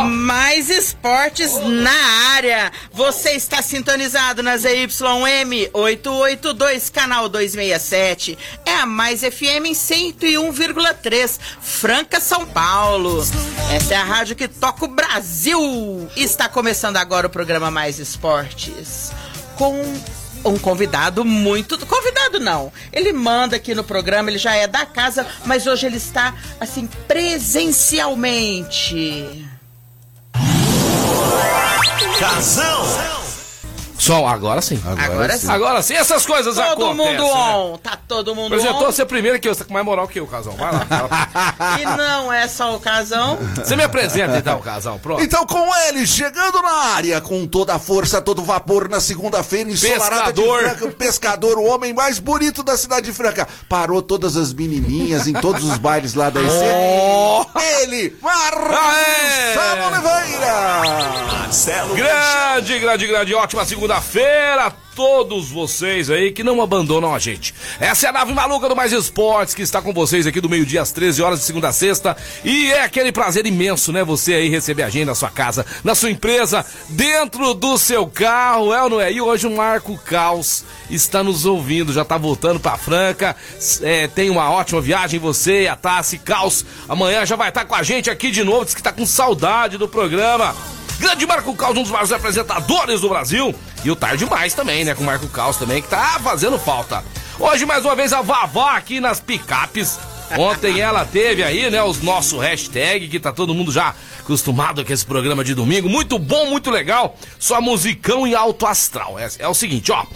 Mais esportes na área. Você está sintonizado na ZYM 882, canal 267. É a Mais FM em 101,3, Franca, São Paulo. Essa é a rádio que toca o Brasil. Está começando agora o programa Mais Esportes. Com um convidado muito. Convidado não. Ele manda aqui no programa, ele já é da casa, mas hoje ele está, assim, presencialmente. Casão. Som, agora sim. Agora sim. Agora sim, essas coisas Todo acontecem. mundo né? on. Tá todo mundo Apresentou on. você primeiro que você tá com mais moral que eu, Casal. Vai lá. E não é só o casão. Você me apresenta então, Casal. Pronto. Então, com ele, chegando na área, com toda a força, todo vapor, na segunda-feira, ensolarada de Pescador. Franca, o pescador, o homem mais bonito da cidade de Franca. Parou todas as menininhas em todos os bailes lá da IC. Oh! Ele, Marcelo Aê! Oliveira. Marcelo Grande, grande, grande, ótima segunda-feira todos vocês aí que não abandonam a gente. Essa é a nave maluca do Mais Esportes que está com vocês aqui do meio-dia às 13 horas de segunda a sexta. E é aquele prazer imenso, né? Você aí receber a gente na sua casa, na sua empresa, dentro do seu carro, é ou não é? E hoje o Marco Caos está nos ouvindo, já está voltando para Franca. É, tem uma ótima viagem, você a Tassi Caos. Amanhã já vai estar com a gente aqui de novo, diz que está com saudade do programa. Grande Marco Caos, um dos maiores apresentadores do Brasil. E o Tarde Mais também, né? Com o Marco Caos também, que tá fazendo falta. Hoje, mais uma vez, a Vavá aqui nas picapes. Ontem ela teve aí, né, os nosso hashtag, que tá todo mundo já acostumado com esse programa de domingo. Muito bom, muito legal. Só musicão e alto astral. É, é o seguinte, ó.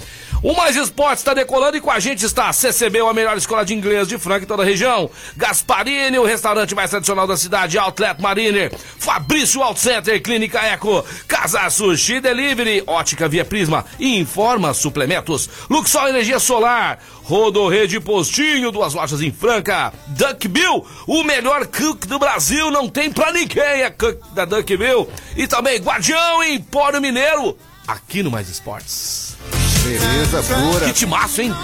O Mais Esportes está decolando e com a gente está a CCB, a melhor escola de inglês de Franca e toda a região. Gasparini, o restaurante mais tradicional da cidade, Outlet Mariner. Fabrício Out Center, Clínica Eco. Casa Sushi Delivery, Ótica Via Prisma e Informa Suplementos. Luxol Energia Solar. Rodorrede Postinho, duas lojas em Franca. Duck Bill, o melhor cook do Brasil, não tem pra ninguém cook da Duck Bill. E também Guardião Empório Mineiro, aqui no Mais Esportes. Beleza pura. Que timaço, hein?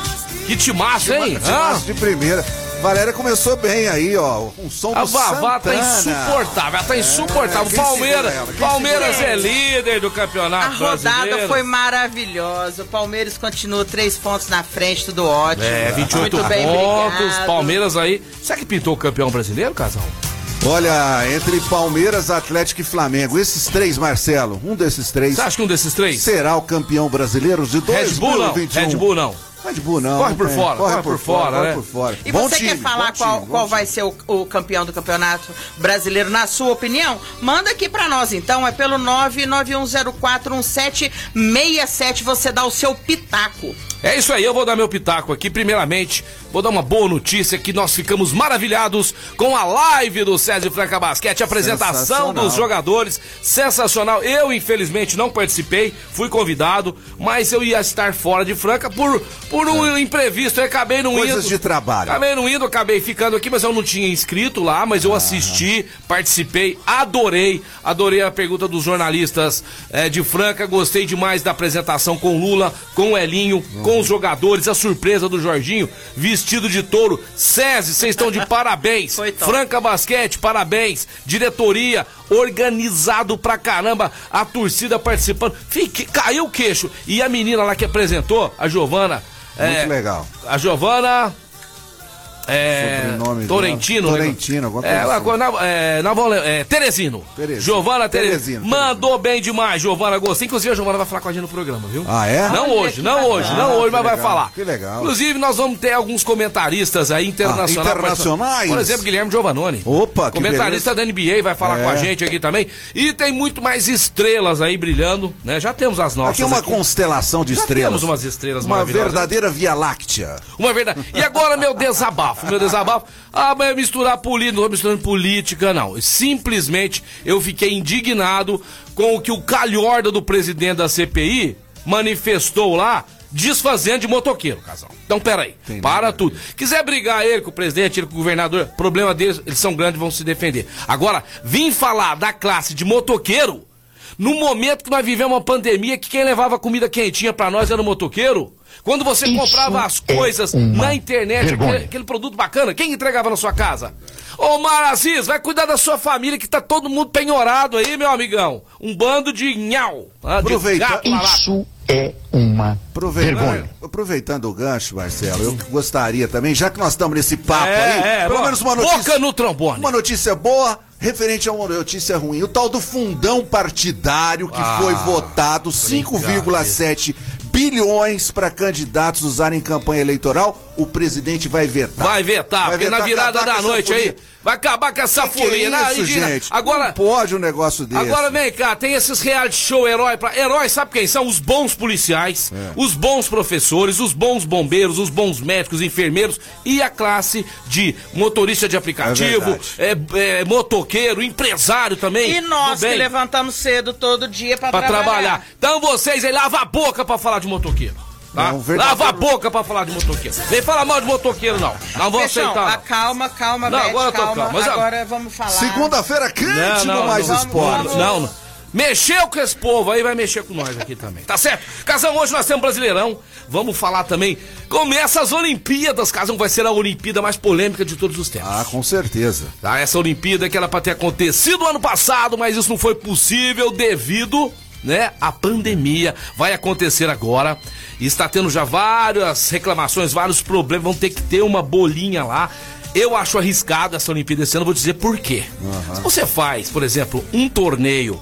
Que timaço, hein? Timaço de primeira. Valéria começou bem aí, ó. Um som A Vavá tá insuportável, ela tá insuportável. quem Palmeiras, Palmeiras é líder do A campeonato rodada brasileiro. foi maravilhosa. O Palmeiras continua três pontos na frente, tudo ótimo. É, 28 Muito bem, pontos, obrigado. Palmeiras aí. Será que pintou o campeão brasileiro, casal? Olha, entre Palmeiras, Atlético e Flamengo, esses três, Marcelo, um desses três Você acha que um desses três? será o campeão brasileiro de Red Bull não, 2021. Red Bull não. Red Bull não. Corre por fora, corre por fora, corre né? por fora. E Bom você time, quer falar qual, time, qual vai ser o, o campeão do campeonato brasileiro, na sua opinião? Manda aqui pra nós, então. É pelo 991041767. Você dá o seu pitaco. É isso aí, eu vou dar meu pitaco aqui. Primeiramente, vou dar uma boa notícia que nós ficamos maravilhados com a live do César Franca Basquete, apresentação dos jogadores. Sensacional. Eu, infelizmente, não participei, fui convidado, mas eu ia estar fora de Franca por, por um imprevisto. Eu acabei não Coisas indo. de trabalho. Acabei não indo, acabei ficando aqui, mas eu não tinha inscrito lá, mas eu assisti, participei, adorei, adorei a pergunta dos jornalistas eh, de Franca, gostei demais da apresentação com Lula, com o Elinho, com os jogadores, a surpresa do Jorginho, vestido de touro. SESI, vocês estão de parabéns. Franca Basquete, parabéns. Diretoria, organizado pra caramba, a torcida participando. Fique, caiu o queixo. E a menina lá que apresentou, a Giovana. Muito eh, legal. a Giovana. É, Sobrenome Torrentino. né? Torrentino, alguma é, assim. na- é, na Vole- é, Teresino. Teresino. Giovana Teresino. Teresino, Mandou bem demais, Giovana. Gostei. Inclusive, a Giovana vai falar com a gente no programa, viu? Ah, é? Não Olha hoje, não hoje, não hoje, mas vai legal, falar. que legal. Inclusive, nós vamos ter alguns comentaristas aí internacionais. Ah, internacionais? Por exemplo, Guilherme Giovanoni. Opa, que Comentarista da NBA vai falar É. com a gente aqui também. E tem muito mais estrelas aí brilhando, né? Já temos as nossas. Aqui é uma aqui. constelação de Já estrelas. temos umas estrelas Uma verdadeira Via Láctea. Uma verdade. E agora, meu desabafo. Desabafo, meu desabafo. Ah, mas é misturar política, não tô misturando política, não. Simplesmente eu fiquei indignado com o que o calhorda do presidente da CPI manifestou lá, desfazendo de motoqueiro, casal. Então, peraí, Entendi, para tudo. Quiser brigar ele com o presidente, ele com o governador, problema deles, eles são grandes, vão se defender. Agora, vim falar da classe de motoqueiro, no momento que nós vivemos uma pandemia, que quem levava comida quentinha para nós era o motoqueiro, quando você Isso comprava as é coisas é na internet, aquele, aquele, produto bacana, quem entregava na sua casa? Ô Maraziz, vai cuidar da sua família que tá todo mundo penhorado aí, meu amigão. Um bando de nhau. Ah, Aproveita. Isso é uma Aproveitando, vergonha. Aproveitando o gancho, Marcelo, eu gostaria também, já que nós estamos nesse papo é, aí, é, pelo menos uma notícia. Boca no trombone. Uma notícia boa referente a uma notícia ruim. O tal do fundão partidário que ah, foi votado 5,7 bilhões para candidatos usarem em campanha eleitoral, o presidente vai vetar. Vai vetar, vai porque vetar, na virada da noite aí vai acabar com essa que folia. Que é isso, gente? Agora Não pode um negócio desse. Agora vem cá, tem esses reality show herói para heróis, sabe quem são? Os bons policiais, é. os bons professores, os bons bombeiros, os bons médicos, enfermeiros e a classe de motorista de aplicativo, é, é, motoqueiro, empresário também. E nós que levantamos cedo todo dia para trabalhar. trabalhar. Então vocês aí lava a boca para falar de motoqueiro. Tá? Não, Lava a boca pra falar de motoqueiro. Vem falar mal de motoqueiro, não. Não vou Fechão, aceitar. Não. Calma, calma, não, Beth, agora eu tô calma. calma. Mas, agora vamos falar. Segunda-feira quente não, não, no Mais não, Esporte. Não, não. Mexeu com esse povo aí, vai mexer com nós aqui também. Tá certo? Casão, hoje nós temos Brasileirão. Vamos falar também. Começa as Olimpíadas. Casão vai ser a Olimpíada mais polêmica de todos os tempos. Ah, com certeza. Tá, essa Olimpíada que era pra ter acontecido ano passado, mas isso não foi possível devido né? A pandemia vai acontecer agora. E está tendo já várias reclamações, vários problemas. Vão ter que ter uma bolinha lá. Eu acho arriscado essa Olimpíada esse ano, vou dizer por quê. Uhum. Se você faz, por exemplo, um torneio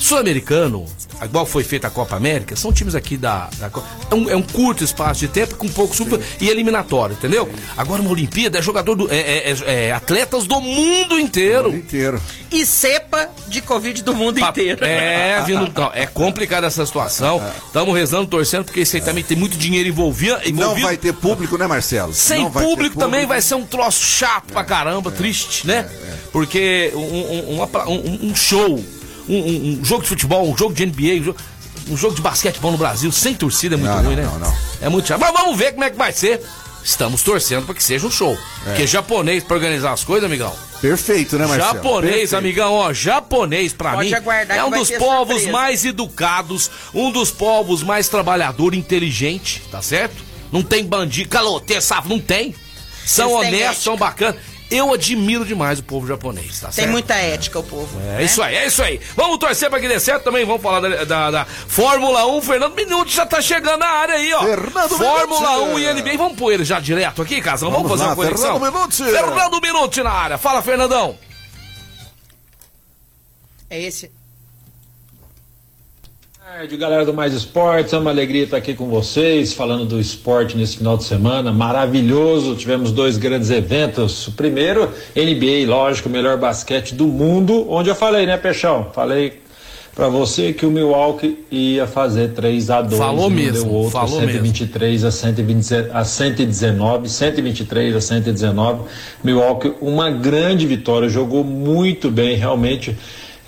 sul-americano, igual foi feita a Copa América, são times aqui da. da é, um, é, um, curto espaço de tempo com pouco sub e eliminatório, entendeu? Sim. Agora uma Olimpíada é jogador do. É, é, é, é atletas do mundo inteiro. Do mundo inteiro. E cepa de Covid do mundo inteiro. É, vindo. Não, é complicada essa situação. Estamos rezando, torcendo, porque isso aí também tem muito dinheiro envolvido. envolvido. Não vai ter público, né, Marcelo? Sem público, público, também vai ser um troço chato pra caramba, triste, né? Porque um, um, um, um show um, um, um, jogo de futebol, um jogo de NBA, um jogo, um jogo de basquetebol no Brasil sem torcida é muito não, ruim, não, né? Não, não. É muito chato. Mas vamos ver como é que vai ser. Estamos torcendo para que seja um show. É. Porque japonês para organizar as coisas, amigão. Perfeito, né, Marcelo? Japonês, Perfeito. amigão, ó, japonês para mim é um dos povos surpresa. mais educados, um dos povos mais trabalhador, inteligente, tá certo? Não tem bandido, caloteiro, safo, não tem. São honestos, são bacanas. Eu admiro demais o povo japonês, tá Tem certo? muita ética o povo. É né? isso aí, é isso aí. Vamos torcer pra que dê certo também. Vamos falar da, da, da Fórmula 1. Fernando Minuto já tá chegando na área aí, ó. Fernando Fórmula Minuti. 1 e NBA. Vamos pôr ele já direto aqui, Casão? Vamos, Vamos fazer lá, uma conexão? Fernando Minuti. Fernando Minuti na área. Fala, Fernandão. É esse tarde, galera do Mais Esportes. É uma alegria estar aqui com vocês, falando do esporte nesse final de semana. Maravilhoso. Tivemos dois grandes eventos. O primeiro, NBA, lógico, o melhor basquete do mundo, onde eu falei, né, Peixão? Falei para você que o Milwaukee ia fazer 3 a 2 Falou mesmo. Deu outro, falou 123 mesmo. a 120, a 119, 123 a 119. Milwaukee, uma grande vitória, jogou muito bem, realmente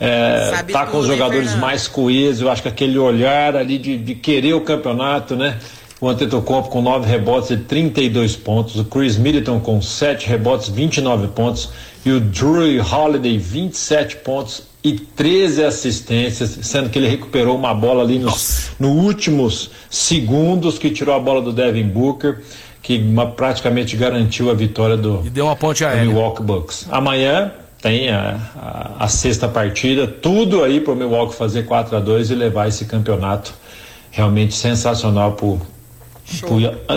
é, tá com os jogadores mais coesos, eu acho que aquele olhar ali de, de querer o campeonato, né? O Antetokounmpo com 9 rebotes e 32 pontos, o Chris Middleton com 7 rebotes, 29 pontos e o Drew Holiday 27 pontos e 13 assistências, sendo que ele recuperou uma bola ali nos, nos últimos segundos que tirou a bola do Devin Booker, que uma, praticamente garantiu a vitória do, e deu uma ponte aérea. Milwaukee Bucks. Amanhã tem a, a, a, sexta partida, tudo aí para o Milwaukee fazer 4 a 2 e levar esse campeonato realmente sensacional para o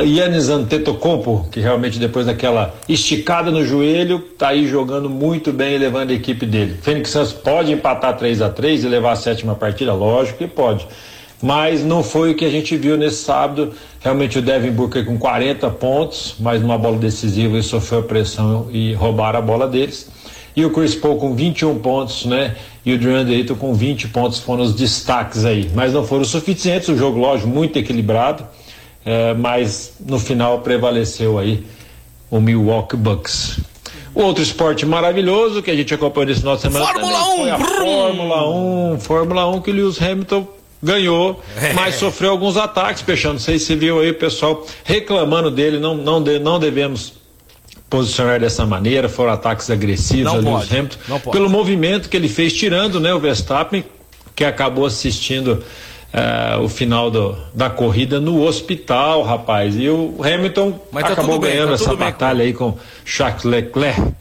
Yannis Antetokounmpo, que realmente depois daquela esticada no joelho, tá aí jogando muito bem e levando a equipe dele. Phoenix Suns pode empatar 3 a 3 e levar a sétima partida, lógico que pode. Mas não foi o que a gente viu nesse sábado. Realmente o Devin Booker com 40 pontos, mais uma bola decisiva e sofreu a pressão e roubaram a bola deles. E o Chris Paul com 21 pontos, né? E o DeAndre Ayton com 20 pontos foram os destaques aí. Mas não foram suficientes, o jogo, lógico, muito equilibrado. É, mas no final prevaleceu aí o Milwaukee Bucks. Outro esporte maravilhoso que a gente acompanhou nesse final de semana Fórmula 1, foi a Fórmula 1, Fórmula 1 que o Lewis Hamilton ganhou, é. mas sofreu alguns ataques, Peixão. Não sei se viu aí o pessoal reclamando dele, não, não, de, não devemos posicionar dessa maneira, foram ataques agressivos não ao Lewis Hamilton, pelo movimento que ele fez, tirando né, o Verstappen, que acabou assistindo uh, o final do, da corrida no hospital, rapaz. E o Hamilton tá acabou ganhando bem, tá essa batalha aí com Jacques Leclerc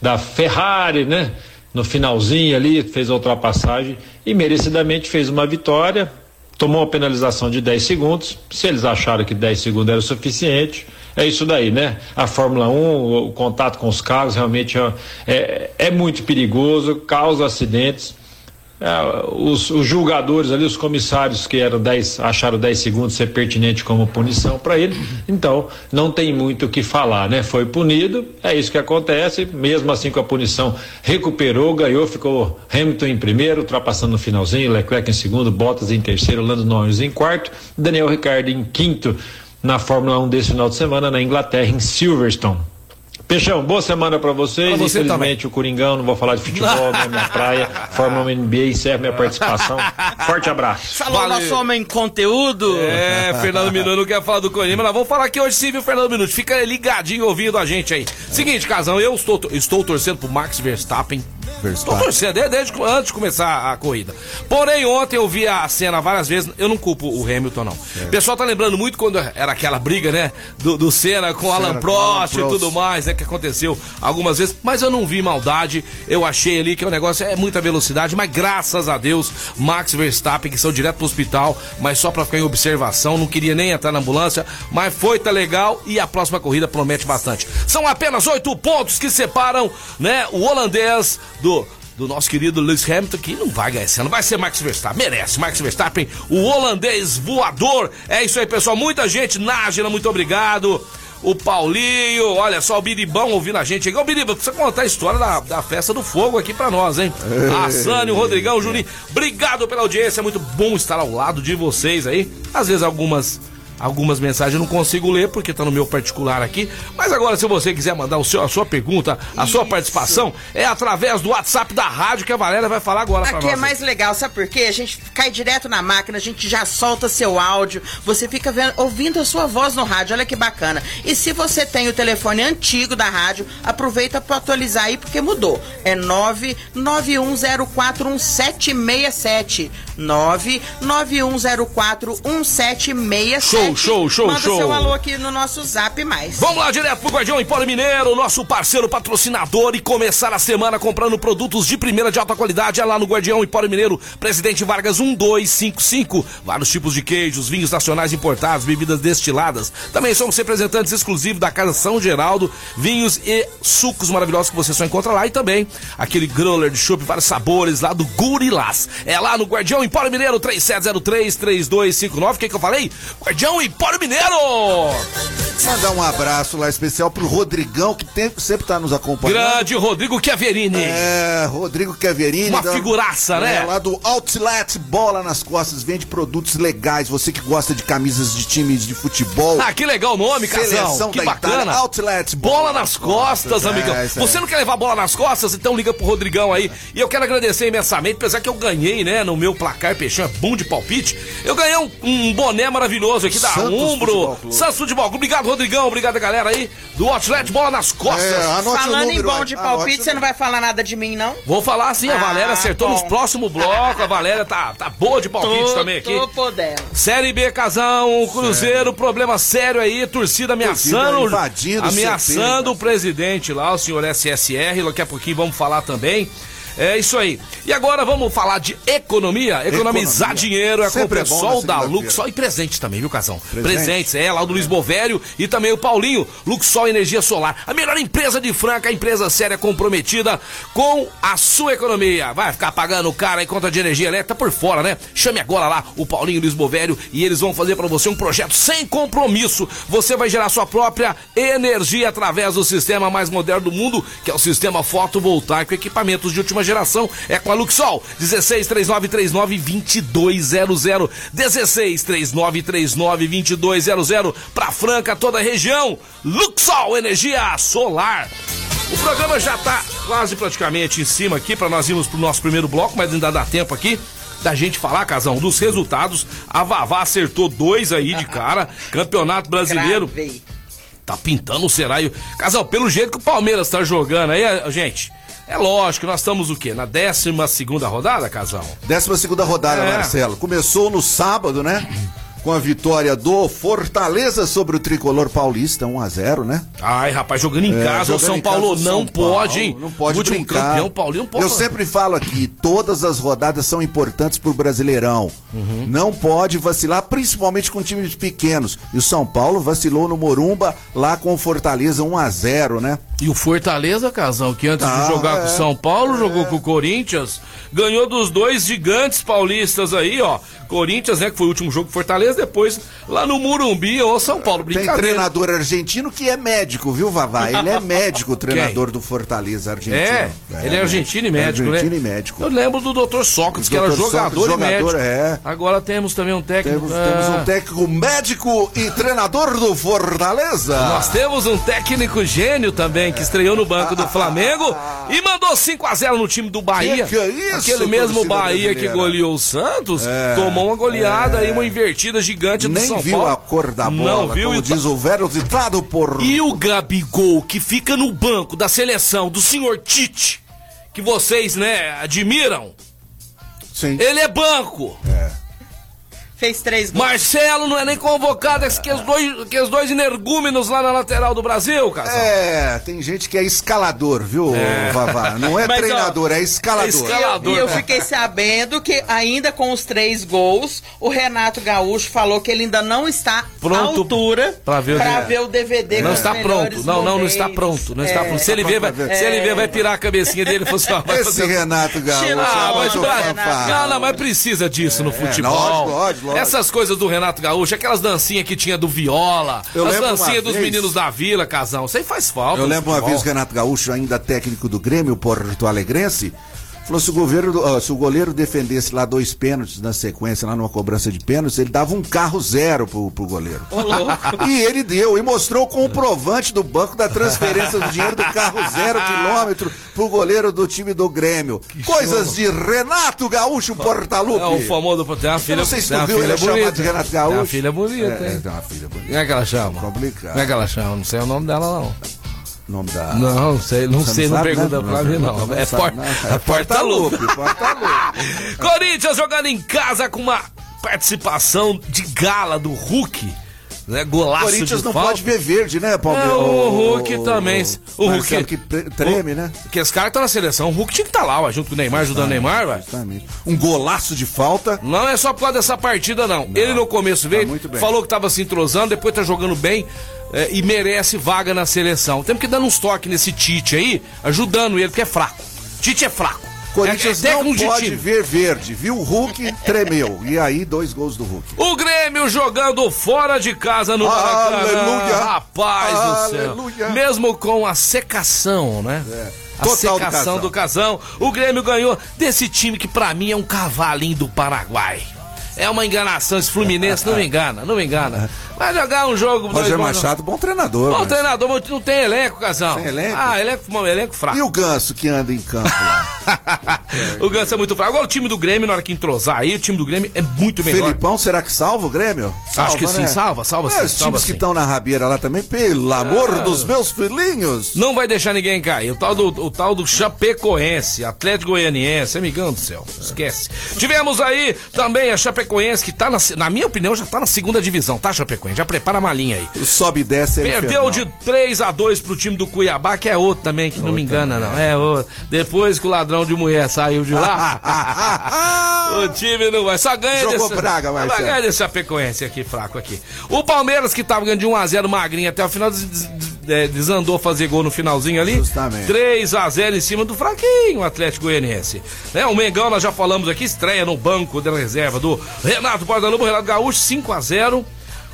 da Ferrari, né? No finalzinho ali, fez a ultrapassagem e merecidamente fez uma vitória, tomou uma penalização de 10 segundos. Se eles acharam que 10 segundos era o suficiente, é isso daí, né? A Fórmula 1, o contato com os carros realmente é, é, muito perigoso, causa acidentes. É, os, os, julgadores ali, os comissários que eram 10, acharam 10 segundos ser pertinente como punição para ele, então não tem muito o que falar, né? Foi punido, é isso que acontece, mesmo assim com a punição recuperou, ganhou, ficou Hamilton em primeiro, ultrapassando no finalzinho, Leclerc em segundo, Bottas em terceiro, Lando Norris em quarto, Daniel Ricciardo em quinto na Fórmula 1 desse final de semana na Inglaterra, em Silverstone. Peixão, boa semana para vocês. Pra você Infelizmente também. o Coringão, não vou falar de futebol, não é minha praia. Fórmula NBA encerra minha participação. Forte abraço. Falou nosso homem conteúdo. É, Fernando Minuto não quer falar do Corinthians, mas nós vamos falar aqui hoje sim, viu, Fernando Minuto? Fica ligadinho ouvindo a gente aí. Seguinte, Casão, eu estou, estou torcendo pro Max Verstappen Verstappen. Tô torcendo desde, antes de começar a corrida. Porém, ontem eu vi a cena várias vezes, eu não culpo o Hamilton, não. É. O pessoal tá lembrando muito quando era aquela briga, né? Do, do Senna com o Alan Prost e tudo mais, né? Que aconteceu algumas vezes, mas eu não vi maldade. Eu achei ali que o negócio é muita velocidade, mas graças a Deus, Max Verstappen, que são direto pro hospital, mas só pra ficar em observação, não queria nem entrar na ambulância, mas foi, tá legal e a próxima corrida promete bastante. São apenas oito pontos que separam, né? O holandês do do nosso querido Lewis Hamilton, que não vai ganhar esse ano, vai ser Max Verstappen, merece, Max Verstappen, o holandês voador. É isso aí, pessoal, muita gente, Nájila, muito obrigado. O Paulinho, olha só o Biribão ouvindo a gente. Ô Biribão, precisa contar a história da, da festa do fogo aqui pra nós, hein? A Sânia, o Rodrigão, o Juninho, obrigado pela audiência, é muito bom estar ao lado de vocês aí. Às vezes algumas Algumas mensagens eu não consigo ler porque está no meu particular aqui. Mas agora, se você quiser mandar o seu, a sua pergunta, a Isso. sua participação, é através do WhatsApp da rádio que a Valéria vai falar agora Aqui é mais legal, sabe por quê? A gente cai direto na máquina, a gente já solta seu áudio, você fica vendo, ouvindo a sua voz no rádio, olha que bacana. E se você tem o telefone antigo da rádio, aproveita para atualizar aí porque mudou. É 991041767. 991041767. Show, show, show, Manda show. seu alô aqui no nosso Zap Mais. Vamos lá direto pro Guardião Empório Mineiro, nosso parceiro patrocinador e começar a semana comprando produtos de primeira de alta qualidade é lá no Guardião Empório Mineiro, Presidente Vargas 1255. Vários tipos de queijos, vinhos nacionais importados, bebidas destiladas. Também somos representantes exclusivos da Casa São Geraldo, vinhos e sucos maravilhosos que você só encontra lá e também aquele growler de chopp, vários sabores lá do Gurilás. É lá no Guardião Empório Mineiro 3703 3259. O que que eu falei? Guardião Empório Mineiro! Mandar um abraço lá especial pro Rodrigão, que tem, sempre tá nos acompanhando. Grande Rodrigo Chiaverini. É, Rodrigo Chiaverini. Uma da, figuraça, né? É, lá do Outlet Bola nas Costas, vende produtos legais. Você que gosta de camisas de times de futebol. Ah, que legal o nome, Casão. Que bacana. Itália, Outlet Bola, bola nas Costas, costas amigão. É, Você não quer levar bola nas costas? Então liga pro Rodrigão aí. E eu quero agradecer imensamente, apesar que eu ganhei, né, no meu placar Peixão, é bom de palpite. Eu ganhei um, um boné maravilhoso aqui da Santos Umbro. Santos Futebol. Obrigado, Rodrigão. Obrigado, galera aí do Outlet Bola nas Costas. É, Falando em bom de palpite, você não vai falar nada de mim, não? Vou falar sim, a ah, Valéria acertou bom. nos próximos blocos. A Valéria tá, tá boa de palpite tô, também aqui. Tô podendo. Série B, Casão, Cruzeiro, sério. problema sério aí, torcida ameaçando. Torcida ameaçando o presidente lá, o senhor SSR. Daqui a pouquinho vamos falar também. É isso aí. E agora vamos falar de economia. Economizar Economia. dinheiro é Sempre com o pessoal é da Luxol e presente também, viu, Casão? Presente. Presentes, é, lá do Luiz Bovério e também o Paulinho. Luxol Energia Solar. A melhor empresa de Franca, a empresa séria comprometida com a sua economia. Vai ficar pagando cara em conta de energia elétrica por fora, né? Chame agora lá o Paulinho e o Luiz Bovério e eles vão fazer para você um projeto sem compromisso. Você vai gerar sua própria energia através do sistema mais moderno do mundo, que é o sistema fotovoltaico, equipamentos de última geração geração é com a Luxol. 16 3939 2200. 16 3939 2200 para Franca, toda a região. Luxol, energia solar. O programa já tá quase praticamente em cima aqui para nós irmos pro nosso primeiro bloco, mas ainda dá tempo aqui da gente falar, Casão, dos resultados. A Vavá acertou dois aí de cara. Campeonato Brasileiro. Gravei. Tá pintando o Seraio. Casal, pelo jeito que o Palmeiras tá jogando aí, gente. É lógico, nós estamos o quê? Na 12 segunda rodada, Casal? 12 segunda rodada, é. Marcelo. Começou no sábado, né? Com a vitória do Fortaleza sobre o tricolor paulista, 1 a 0 né? Ai, rapaz, jogando em é, casa, o São Paulo casa, não São pode, Paulo, hein? Não pode último brincar. campeão Paulinho não pode. Eu sempre falo aqui, todas as rodadas são importantes pro Brasileirão. Uhum. Não pode vacilar, principalmente com times pequenos. E o São Paulo vacilou no Morumba, lá com o Fortaleza 1 a 0 né? E o Fortaleza, Casão, que antes ah, de jogar é, com o São Paulo, é. jogou com o Corinthians, ganhou dos dois gigantes paulistas aí, ó. Corinthians, né, que foi o último jogo Fortaleza, depois lá no Murumbi ou São Paulo. Tem treinador argentino que é médico, viu, Vavá? Ele é médico, o treinador do Fortaleza argentino. É, é ele é argentino e médico, argentino né? e médico. Eu lembro do Dr. Sócrates, que era jogador, Sócrates, e médico. É. Agora temos também um técnico. Temos, temos um ah. técnico médico e treinador do Fortaleza. Nós temos um técnico gênio também, que estreou no banco do Flamengo e mandou 5 a 0 no time do Bahia. Que que é isso, Aquele mesmo Bahia brasileira. que goleou o Santos, é, tomou uma goleada é. e uma invertida gigante do Nem São viu Paulo. a cor da bola, Não viu, como diz o velho ditado por... E o Gabigol, que fica no banco da seleção do senhor Tite, que vocês, né, admiram. Sim. Ele é banco. É. Fez três gols. Marcelo não é nem convocado, é que os dois, que os dois energúmenos lá na lateral do Brasil, cara. É, tem gente que é escalador, viu, é. Vavá? Não é Mas, treinador, ó, é escalador. É escalador. E eu, eu fiquei sabendo que ainda com os três gols, o Renato Gaúcho falou que ele ainda não está pronto à altura pra ver, pra ver o DVD Não está pronto. Não, não, não está pronto. Não é. está pronto. Se ele ver, vai, se ele ver, vai pirar a cabecinha dele e assim, ó, Esse. Renato Gaúcho. Ah, mas, não, não, mas precisa disso no é, futebol. Lógico, lógico. Essas coisas do Renato Gaúcho, aquelas dancinhas que tinha do viola, eu as dancinhas dos vez... meninos da vila, casão. Isso aí faz falta. Eu lembro uma vez o Renato Gaúcho, ainda técnico do Grêmio, Porto Alegrense, Falou se o, governo, se o goleiro defendesse lá dois pênaltis na sequência, lá numa cobrança de pênaltis, ele dava um carro zero pro, pro goleiro. e ele deu, e mostrou o comprovante do banco da transferência do dinheiro do carro zero quilômetro pro goleiro do time do Grêmio. Que Coisas show. de Renato Gaúcho Portalupe. É o famoso, tem uma filha, Eu não sei se tu viu ele é chamado de Renato Gaúcho. Tem uma filha bonita, é, hein? Tem uma filha bonita. Como é que ela chama? Complicado. Como é que ela chama? Não sei o nome dela, não nome da. Não, sei, não Você sei, não, não pergunta né? pra mim, não. não é, por, não. é Porta-Lupe. Porta-Lupe. Corinthians jogando em casa com uma participação de gala do Hulk. Né, golaço Corinthians não falta. pode ver verde, né, Paulo? É, o Hulk o, também. O, o Hulk que treme, o, né? Que esse cara tá na seleção. O Hulk tinha que estar tá lá, ó, junto com o Neymar, ajudando o Neymar, vai. Um golaço de falta. Não é só por causa dessa partida, não. não Ele no começo veio, tá falou que tava se entrosando, depois tá jogando bem é, e merece vaga na seleção. Temos que dar uns toques nesse Tite aí, ajudando ele, porque é fraco. Tite é fraco. Corinthians é, é não pode ver verde, viu? O Hulk tremeu. E aí, dois gols do Hulk. O Grêmio jogando fora de casa no Maracanã. Aleluia! Rapaz Aleluia. do céu. Mesmo com a secação, né? É. A Total secação do casão. do casão. O Grêmio ganhou desse time que para mim é um cavalinho do Paraguai. É uma enganação. Esse Fluminense não me engana, não me engana. Vai jogar um jogo. Roger dois, Machado, bom treinador. Bom mas... treinador, mas não tem elenco, casal. Tem elenco? Ah, elenco, bom, elenco fraco. E o Ganso que anda em campo lá? o Ganso é muito fraco. Agora o time do Grêmio, na hora que entrosar aí, o time do Grêmio é muito melhor. Felipão, será que salva o Grêmio? Salva, Acho que né? sim, salva, salva é, sim. Os times que estão na rabeira lá também, pelo amor ah. dos meus filhinhos. Não vai deixar ninguém cair. O tal do, o tal do Chapecoense, Atlético Goianiense, amigão do céu, esquece. Tivemos aí também a Chapecoense que tá na na minha opinião, já tá na segunda divisão, tá, Chapecoense? Já prepara a malinha aí. Sobe e desce. É Perdeu de 3 a 2 pro time do Cuiabá, que é outro também, que não me engana, não. É outro. Depois que o ladrão de mulher saiu de lá, o time não vai. Só ganha Jogou desse, praga, mas Só ganha desse Chapecoense aqui, fraco aqui. O Palmeiras, que tava ganhando de 1 a 0 magrinho até o final, desandou fazer gol no finalzinho ali. Justamente. 3 a 0 em cima do fraquinho, Atlético Goianiense. Né, o Mengão, nós já falamos aqui, estreia no banco da reserva do Renato Guadalupe, Renato Gaúcho, 5 a 0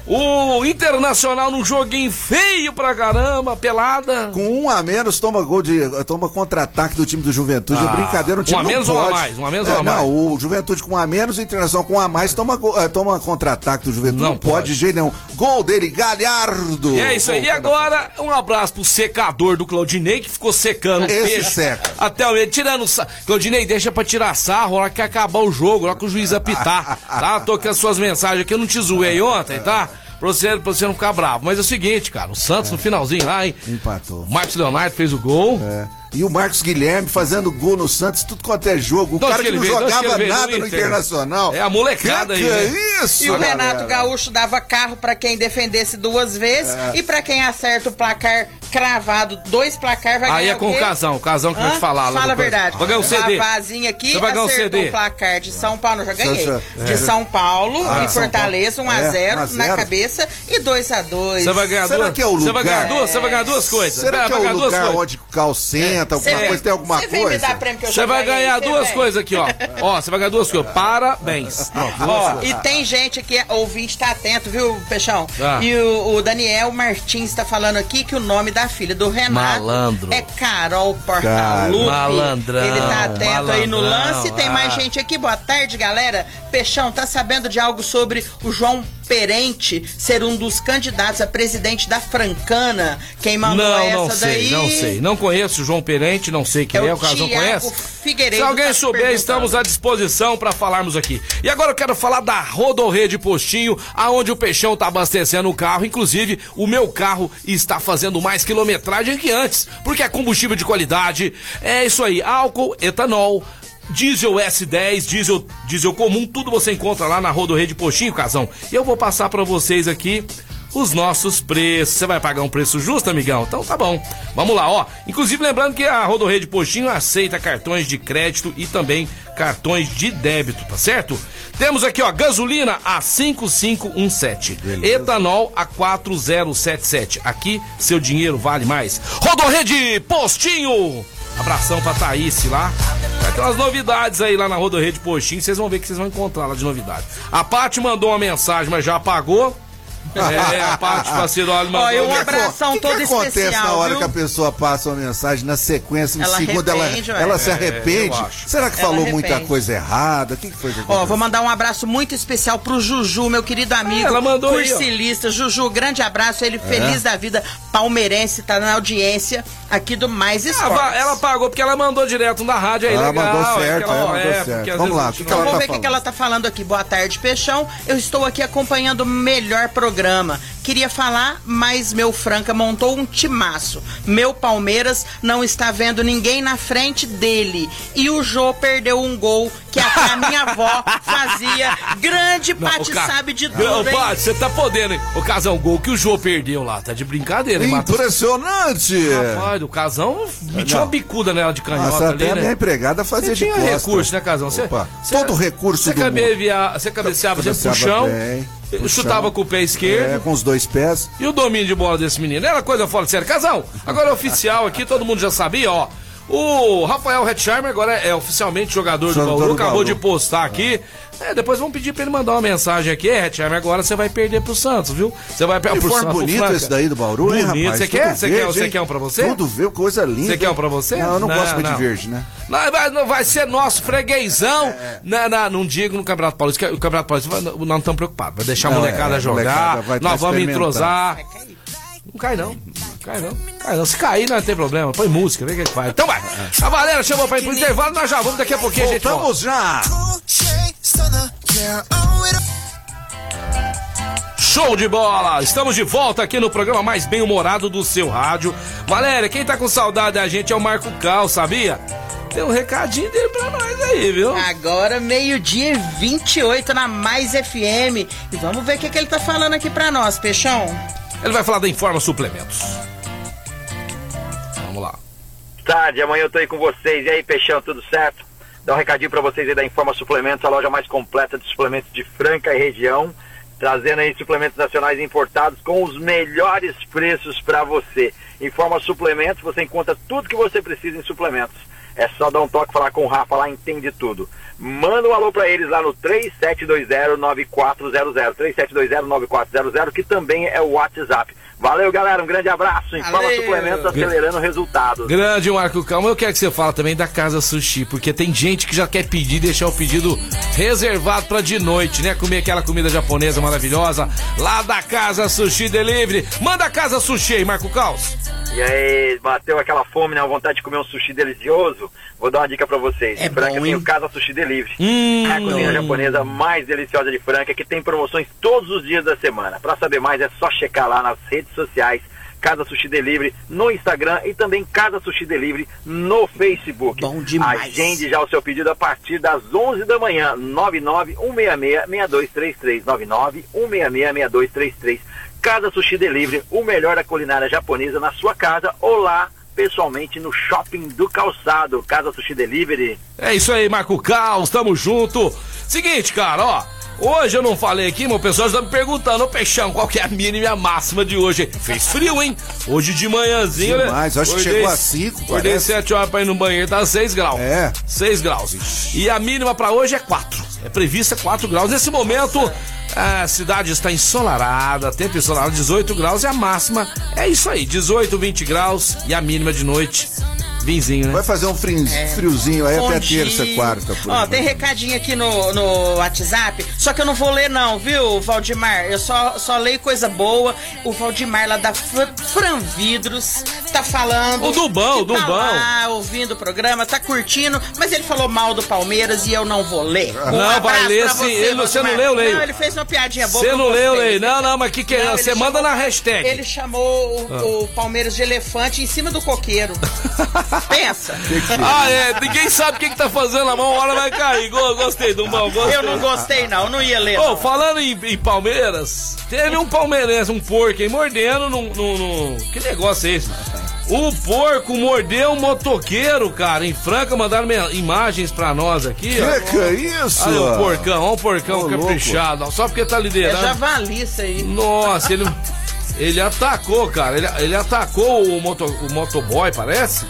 O Internacional num joguinho feio pra caramba, pelada. Com um a menos, toma gol de. toma contra-ataque do time do Juventude. Ah, é brincadeira, o time um a menos ou um a mais? Um a menos é, ou a mais? Não, o Juventude com um a menos, o Internacional com um a mais, toma, uh, toma contra-ataque do Juventude. Não, não pode. pode de jeito nenhum. Gol dele, Galhardo. E é isso aí. E agora, um abraço pro secador do Claudinei, que ficou secando Esse peixe. seca. Até o tirando. Claudinei, deixa pra tirar sarro, hora que acabar o jogo, hora que o juiz apitar. tá? Tô com as suas mensagens aqui, eu não te zoei ontem, tá? Pra você, pra você não ficar bravo. Mas é o seguinte, cara, o Santos é. no finalzinho lá, hein? Empatou. Marcos Leonardo fez o gol. É. E o Marcos Guilherme fazendo gol no Santos, tudo quanto é jogo. O cara que, que não jogava nada no, no Internacional. É a molecada que aí. Que é isso, E o Renato Gaúcho dava carro para quem defendesse duas vezes é. e para quem acerta o placar cravado, dois placar vai Aí é com o Casão, o Casão que vai te falar. Fala a verdade. Vai ganhar um CD. Vazinha aqui, Você vai ganhar um CD. o placar de São Paulo, eu já ganhei. De é. São Paulo ah, e Fortaleza, 1x0 na cabeça e 2x2. Você vai ganhar duas. que é o lugar? Você vai ganhar duas, você vai ganhar duas coisas. Será que é o lugar onde o Cal senta, alguma coisa, tem alguma coisa? Você vai ganhar duas coisas aqui, ó. Ó, você vai ganhar duas coisas. Parabéns. Ó, e tem gente aqui, ouvinte, tá atento, viu, Peixão? Ah. E o Daniel Martins tá falando aqui que o nome da filha do Renato Malandro. É Carol Portalupe. Malandrão. Ele tá atento malandrão. aí no lance. Tem mais ah. gente aqui. Boa tarde, galera. Peixão, tá sabendo de algo sobre o João Perente ser um dos candidatos a presidente da Francana? Quem mandou não, essa não sei, daí? Não sei, não conheço o João Perente, não sei quem é, é o caso não conhece. Figueiredo Se alguém tá souber, estamos à disposição para falarmos aqui. E agora eu quero falar da Rodorrede Postinho, aonde o Peixão tá abastecendo o carro, inclusive o meu carro está fazendo mais quilometragem que antes, porque é combustível de qualidade, é isso aí, álcool, etanol, Diesel S10, diesel, diesel comum, tudo você encontra lá na Rodorrede Postinho, Casão. E eu vou passar para vocês aqui os nossos preços. Você vai pagar um preço justo, amigão? Então tá bom. Vamos lá, ó. Inclusive lembrando que a Rodorrede Postinho aceita cartões de crédito e também cartões de débito, tá certo? Temos aqui, ó, gasolina a 5517, Beleza. etanol a 4077. Aqui seu dinheiro vale mais. Rodorrede Postinho Abração pra Thaís lá. Vai ter umas novidades aí lá na Rodorrede Postinho. Vocês vão ver que vocês vão encontrar lá de novidade. A Paty mandou uma mensagem, mas já apagou. É, a parte Faciroli mandou. Olha, um abração que todo que acontece especial, na hora viu? que a pessoa passa uma mensagem na sequência, em ela segundo ela, ela se arrepende? É, Será que ela falou arrepende. muita coisa errada? O que, que foi que Ó, vou mandar um abraço muito especial pro Juju, meu querido amigo. Ah, ela mandou cursilista. Aí, Juju, grande abraço. Ele feliz da vida, palmeirense, tá na audiência aqui do Mais Esportes. Ela, ela pagou porque ela mandou direto na rádio aí, ela legal. Mandou certo, ela, ela mandou é, certo. Vamos lá, o que, que ela Vamos tá ver o falando? que ela tá falando aqui. Boa tarde, Peixão. Eu estou aqui acompanhando o melhor programa. Queria falar, mas meu Franca montou um timaço. Meu Palmeiras não está vendo ninguém na frente dele. E o Jô perdeu um gol que até a minha avó fazia. Grande Pati Ca- sabe de tudo, hein? Você tá podendo, hein? O Casão, gol que o Jô perdeu lá. Tá de brincadeira, hein, Matheus? Impressionante! Rapaz, o Casão metia uma bicuda nela de canhota Nossa, ali, até a minha né? empregada fazia Você de tinha costa. recurso, né, Casão? Você, Opa, você- todo recurso você do mundo. cabeceava, você cabeceava sempre pro chão, bem, chutava com o pé esquerdo. É, com os dois pés. E o domínio de bola desse menino? Era coisa fora de sério. Casal, agora é oficial aqui, todo mundo já sabia, ó. O Rafael Hetzheimer agora é oficialmente jogador do Jogador Bauru, do acabou Bauru. de postar aqui. É, depois vamos pedir pra ele mandar uma mensagem aqui. É, Hetzheimer, agora você vai perder pro Santos, viu? Você vai perder pro Santos. bonito Franca. esse daí do Bauru, hein, Bonito. rapaz? Você quer? Você quer, você hein? quer um pra você? Tudo verde, coisa linda. Você quer um pra você? Não, eu não, Não, gosto muito não. de verde, né? Não, vai, não vai ser nosso freguesão. É. Na, na, não digo no Campeonato Paulista, o Campeonato Paulista nós não estamos preocupados. Vai deixar a Não, molecada é, jogar. molecada vai nós tá vamos entrosar. Não cai não. Não Cai não. Cai não. Se cair, não tem problema. Põe música, vê o que que faz. Então vai. A Valéria chamou pra ir pro intervalo, nós já vamos daqui a pouquinho, a gente. Voltamos já! Show de bola! Estamos de volta aqui no programa mais bem-humorado do seu rádio. Valéria, quem tá com saudade da gente é o Marco Cal, sabia? Tem um recadinho dele pra nós aí, viu? Agora, meio-dia e 28 na Mais FM. E vamos ver o que, que ele tá falando aqui pra nós, Peixão. Ele vai falar da Informa Suplementos. Vamos lá. tarde, amanhã eu tô aí com vocês. E aí, Peixão, tudo certo? Dá um recadinho pra vocês aí da Informa Suplementos, a loja mais completa de suplementos de Franca e região, trazendo aí suplementos nacionais importados com os melhores preços pra você. Informa Suplementos, você encontra tudo que você precisa em suplementos. É só dar um toque, falar com o Rafa lá, entende tudo. Manda um alô para eles lá no 3720-9400. 3720-9400, que também é o WhatsApp. Valeu, galera. Um grande abraço. Informa Suplementos acelerando resultados. Grande, Marco Calma. Eu quero que você fale também da Casa Sushi, porque tem gente que já quer pedir, deixar o pedido reservado para de noite, né? Comer aquela comida japonesa maravilhosa lá da Casa Sushi Delivery. Manda a Casa Sushi aí, Marco Caos. E aí, bateu aquela fome, né? A vontade de comer um sushi delicioso? Vou dar uma dica pra vocês. É em Franca bom, tem hein? o Casa Sushi Delivery. Hum, É a cozinha não. japonesa mais deliciosa de Franca, que tem promoções todos os dias da semana. Pra saber mais é só checar lá nas redes sociais. Casa Sushi Delivery no Instagram e também Casa Sushi Delivery no Facebook. Bom demais. Agende já o seu pedido a partir das 11 da manhã. 99166-6233. 99166-6233. Casa Sushi Delivery, o melhor da culinária japonesa na sua casa ou lá pessoalmente no Shopping do Calçado. Casa Sushi Delivery. É isso aí, Marco Caos, tamo junto. Seguinte, cara, ó. Hoje eu não falei aqui, mas o pessoal já tá me perguntando, ô Peixão, qual que é a mínima e a máxima de hoje? Fez frio, hein? Hoje de manhãzinho, né? Demais, acho que Acordei- chegou a cinco, Acordei parece. 7 horas pra ir no banheiro, tá 6 graus. É. 6 graus. E a mínima pra hoje é 4. É prevista 4 graus. Nesse momento, a cidade está ensolarada, tempo ensolarado, 18 graus e a máxima é isso aí, 18, 20 graus e a mínima de noite, vinzinho, né? Vai fazer um frio- friozinho aí até Bondinho. terça, quarta. Por Ó, aí. tem recadinho aqui no, no WhatsApp, só que eu não vou ler não, viu, Valdemar? Eu só, só leio coisa boa. O Valdemar lá da Fran, Vidros tá falando... O Dubão, o tá Dubão. lá ouvindo o programa, tá curtindo, mas ele falou mal do Palmeiras e eu não vou ler. Um Não, vai abraço ler pra sim. você, Ele- você não leu, leio. Não, ele fez uma piadinha boa. Você não leu, gostei. Lei? Não, não, mas que que é? Você manda na hashtag. Ele chamou o, o Palmeiras de elefante em cima do coqueiro. Pensa. Ah, é, ninguém sabe o que, que tá fazendo a mão, uma hora vai cair. Go- Gostei do bom, gostei. Eu não gostei, não. Eu não ia ler. Ô, não. falando em, em Palmeiras, teve um palmeirense, um porco aí, mordendo num, num- Que negócio é esse? O porco mordeu um motoqueiro, cara, em Franca, mandaram imagens pra nós aqui, ó. Que que é isso? Olha o porcão, olha o porcão Ô, caprichado, ó, só porque tá É liderando. javali isso aí. Nossa, ele, ele atacou, cara. Ele, ele atacou o, moto, o motoboy, parece.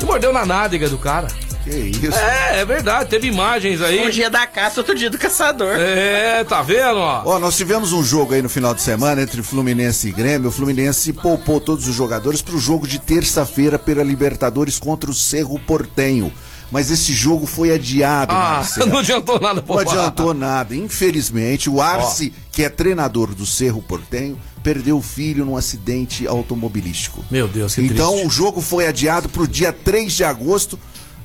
E mordeu na nádega do cara. Que isso? É, é verdade, teve imagens Um aí. dia da caça, outro dia do caçador. É, tá vendo, ó? Ó, nós tivemos um jogo aí no final de semana entre Fluminense e Grêmio. O Fluminense poupou todos os jogadores para o jogo de terça-feira pela Libertadores contra o Cerro Portenho. Mas esse jogo foi adiado, Ah, Marcelo. não adiantou nada, Não adiantou nada. Infelizmente, o Arce, que é treinador do Cerro Portenho, perdeu o filho num acidente automobilístico. Meu Deus, que Então triste. o jogo foi adiado para o dia 3 de agosto.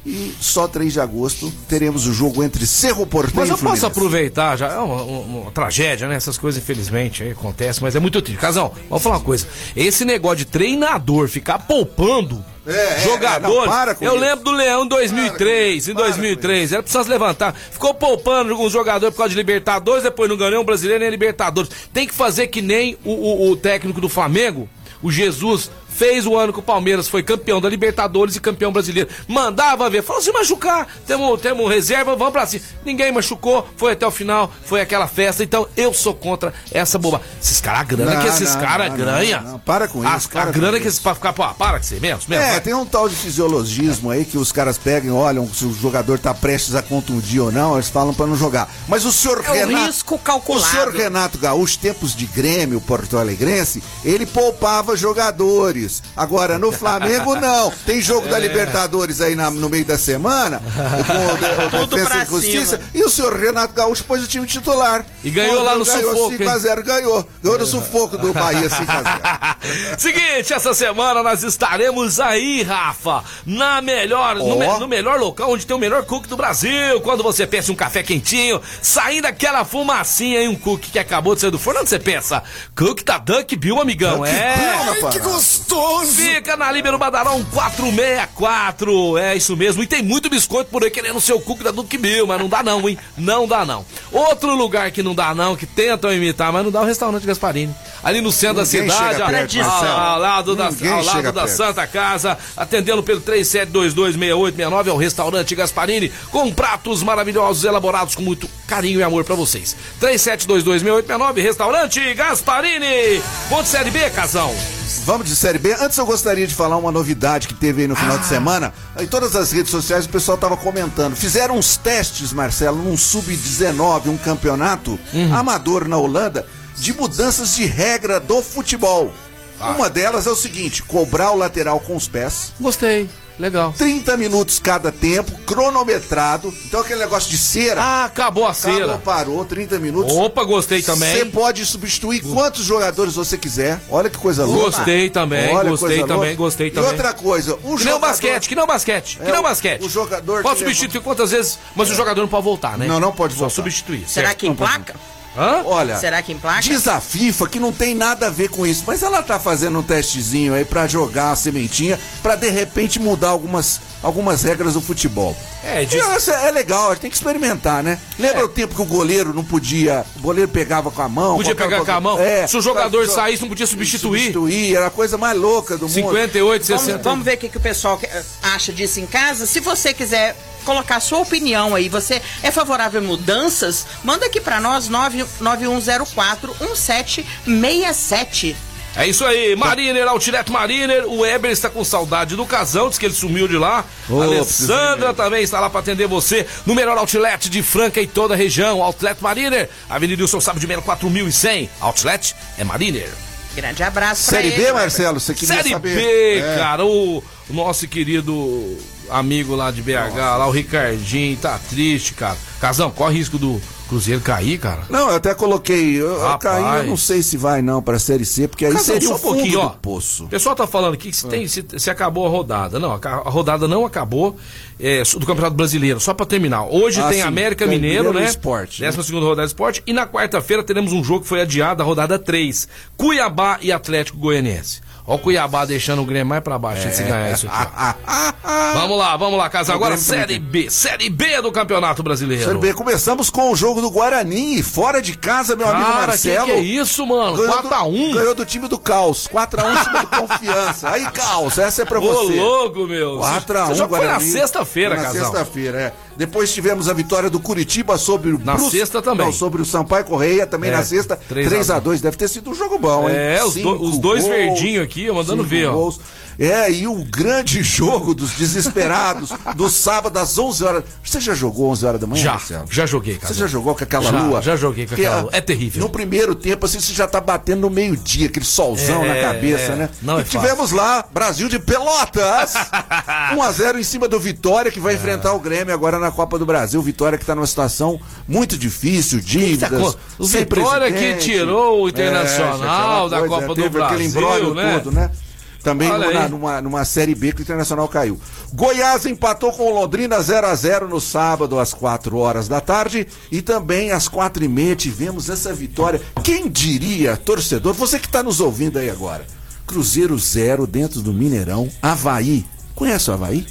E só 3 de agosto teremos o jogo entre Cerro Portenho Mas e eu Fluminense. posso aproveitar, já é uma, uma- uma tragédia, né? Essas coisas, infelizmente, aí acontecem, mas é muito triste. Casão, vamos falar uma coisa. Esse negócio de treinador ficar poupando É, é, jogadores. é, não, eu isso. lembro do Leão em 2003, em Para com 2003. Era preciso levantar. Ficou poupando alguns jogadores por causa de Libertadores, depois não ganhou um brasileiro nem Libertadores. Tem que fazer que nem o, o- o técnico do Flamengo, o Jesus. Fez o ano que o Palmeiras foi campeão da Libertadores e campeão brasileiro. Mandava ver, falou se machucar, temos, temos reserva, vamos pra cima. Ninguém machucou, foi até o final, foi aquela festa. Então eu sou contra essa boba. Esses caras, a grana Não, que esses caras ganham. Para com As- isso, para A grana isso. que esses pra ficar, pô, para com você mesmo. mesmo É, vai. tem um tal de fisiologismo aí que os caras pegam, olham se o jogador tá prestes a contundir ou não, eles falam pra não jogar. Mas o senhor É Renato. risco calculado. O senhor Renato Gaúcho, tempos de Grêmio, Porto Alegrense, ele poupava jogadores. Agora, no Flamengo, não. Tem jogo É. da Libertadores aí na- no meio da semana, com o, o Tudo Defesa e Justiça, cima. e o senhor Renato Gaúcho pôs o time titular. E ganhou lá no ganhou sufoco, 5x0, ganhou. Ganhou no sufoco do Bahia 5x0. Seguinte, essa semana nós estaremos aí, Rafa, na melhor, no, Ó. me- no melhor local onde tem o melhor cookie do Brasil. Quando você pensa em um café quentinho, saindo aquela fumacinha e um cookie que acabou de sair do forno, onde você pensa? Cookie da Duck Bill, amigão. é. que gostoso! Fica na Líbero Badarão 464. É isso mesmo. E tem muito biscoito por aí querendo o seu cookie da Duke Bill, mas não dá não, hein? Não dá não. Outro lugar que não dá não, que tentam imitar, mas não dá é o restaurante Gasparini. Ali no centro Ninguém da cidade, perto, ao, ao lado da, ao lado da. Santa Casa, atendendo pelo 37226869 ao restaurante Gasparini, com pratos maravilhosos elaborados com muito carinho e amor pra vocês. 37226869, restaurante Gasparini. Ponto Série B, casão. Vamos de Série B. Antes eu gostaria de falar uma novidade que teve aí no final de semana. Em todas as redes sociais o pessoal tava comentando. Fizeram uns testes, Marcelo, num sub-19, um campeonato amador na Holanda, de mudanças de regra do futebol. Uma delas é o seguinte: cobrar o lateral com os pés. Gostei, legal. 30 minutos cada tempo, cronometrado. Então aquele negócio de cera. Ah, acabou a acabou, cera. parou, 30 minutos. Opa, gostei Você também. pode substituir quantos jogadores você quiser. Olha que coisa louca. Gostei também, Olha, gostei coisa também, louca. gostei E também. outra coisa, o Que nem o jogador- basquete, que nem o basquete, que É, nem o o- basquete. o jogador Pode substituir quantas vezes, mas o jogador não pode voltar, né? Não, não pode Só voltar. substituir. Será certo. que em placa? Hã? Olha, Será que em placa? diz a FIFA que não tem nada a ver com isso, mas ela tá fazendo um testezinho aí pra jogar a sementinha, pra de repente mudar algumas, algumas regras do futebol. É, diz- essa é legal, a gente tem que experimentar, né? Lembra É. o tempo que o goleiro não podia, o goleiro pegava com a mão? Podia pegar com a mão. É, Se o jogador pra- saísse, não podia substituir. Substituir, era a coisa mais louca do mundo. 58, Vamos, 60. vamos ver o que, que o pessoal que- acha disso em casa. Se você quiser colocar a sua opinião aí, você é favorável a mudanças? Manda aqui pra nós 9104 1767. É isso aí, Mariner, Outlet Mariner. O Weber está com saudade do casão, diz que ele sumiu de lá. Preciso Alessandra também está lá para atender você no melhor outlet de Franca e toda a região. Outlet Mariner, Avenida Wilson Sábio de Melo 4100. Outlet é Mariner. Grande abraço pra Série ele. B, Marcelo, você queria Série saber? B, É. cara, o, o nosso querido amigo lá de BH, lá o Ricardinho, tá triste, cara. Casão, corre risco do Cruzeiro cair, cara. Não, eu até coloquei. Eu, eu caí, eu não sei se vai não pra Série C, porque aí Casão, seria só um pouquinho, do ó. poço. O pessoal tá falando aqui que se, tem, se, se acabou a rodada. Não, a, rodada não acabou é, do Campeonato Brasileiro, só pra terminar. Hoje Ah, tem sim, América tem Mineiro, Mineiro né? e Sport, né? 12 segunda rodada de esporte. E na quarta-feira teremos um jogo que foi adiado, a rodada 3. Cuiabá e Atlético Goianiense. Ó o Cuiabá deixando o Grêmio mais pra baixo É. se ganhar isso. Vamos lá, vamos lá, Casal. O Agora Série B. Série B do Campeonato Brasileiro. Série B, começamos com o jogo do Guarani, fora de casa, meu amigo Cara, que, Marcelo. que é isso, mano? Ganhou 4x1. do, ganhou do time do Caos. 4x1 em cima do Confiança. Aí, Caos, essa é pra Ô, você. louco, meu. 4x1 Esse jogo foi na sexta-feira, Foi Na casal. sexta-feira, é. Depois tivemos a vitória do Curitiba sobre o Na sexta também. Não, sobre o Sampaio Correia, também É, na sexta. 3 a 3x2. Deve ter sido um jogo bom, hein? É, os, do- os dois verdinhos aqui, ó, mandando cinco ver, ó. gols. É, e o grande jogo dos desesperados do sábado às 11 horas. Você já jogou 11 horas da manhã, Já, Marcelo? já joguei, Você cara. já jogou com aquela Já, lua? já joguei com aquela lua. É terrível. No primeiro tempo, assim, você já tá batendo no meio-dia, aquele solzão É, na cabeça, é. né? Não e é fácil. tivemos lá, Brasil de Pelotas! 1x0 em cima do Vitória, que vai enfrentar o Grêmio agora na Copa do Brasil. Vitória que tá numa situação muito difícil, dívidas. Tá O sem Vitória que presidente. tirou o É, Internacional da Copa do aquele Brasil, imbróglio né? todo, né? Também numa, numa, numa Série B que o Internacional caiu. Goiás empatou com o Londrina 0 a 0 no sábado às 4 horas da tarde e também às quatro e meia tivemos essa vitória. Quem diria, torcedor, você que está nos ouvindo aí agora, Cruzeiro 0 dentro do Mineirão, Havaí. Conhece o Havaí?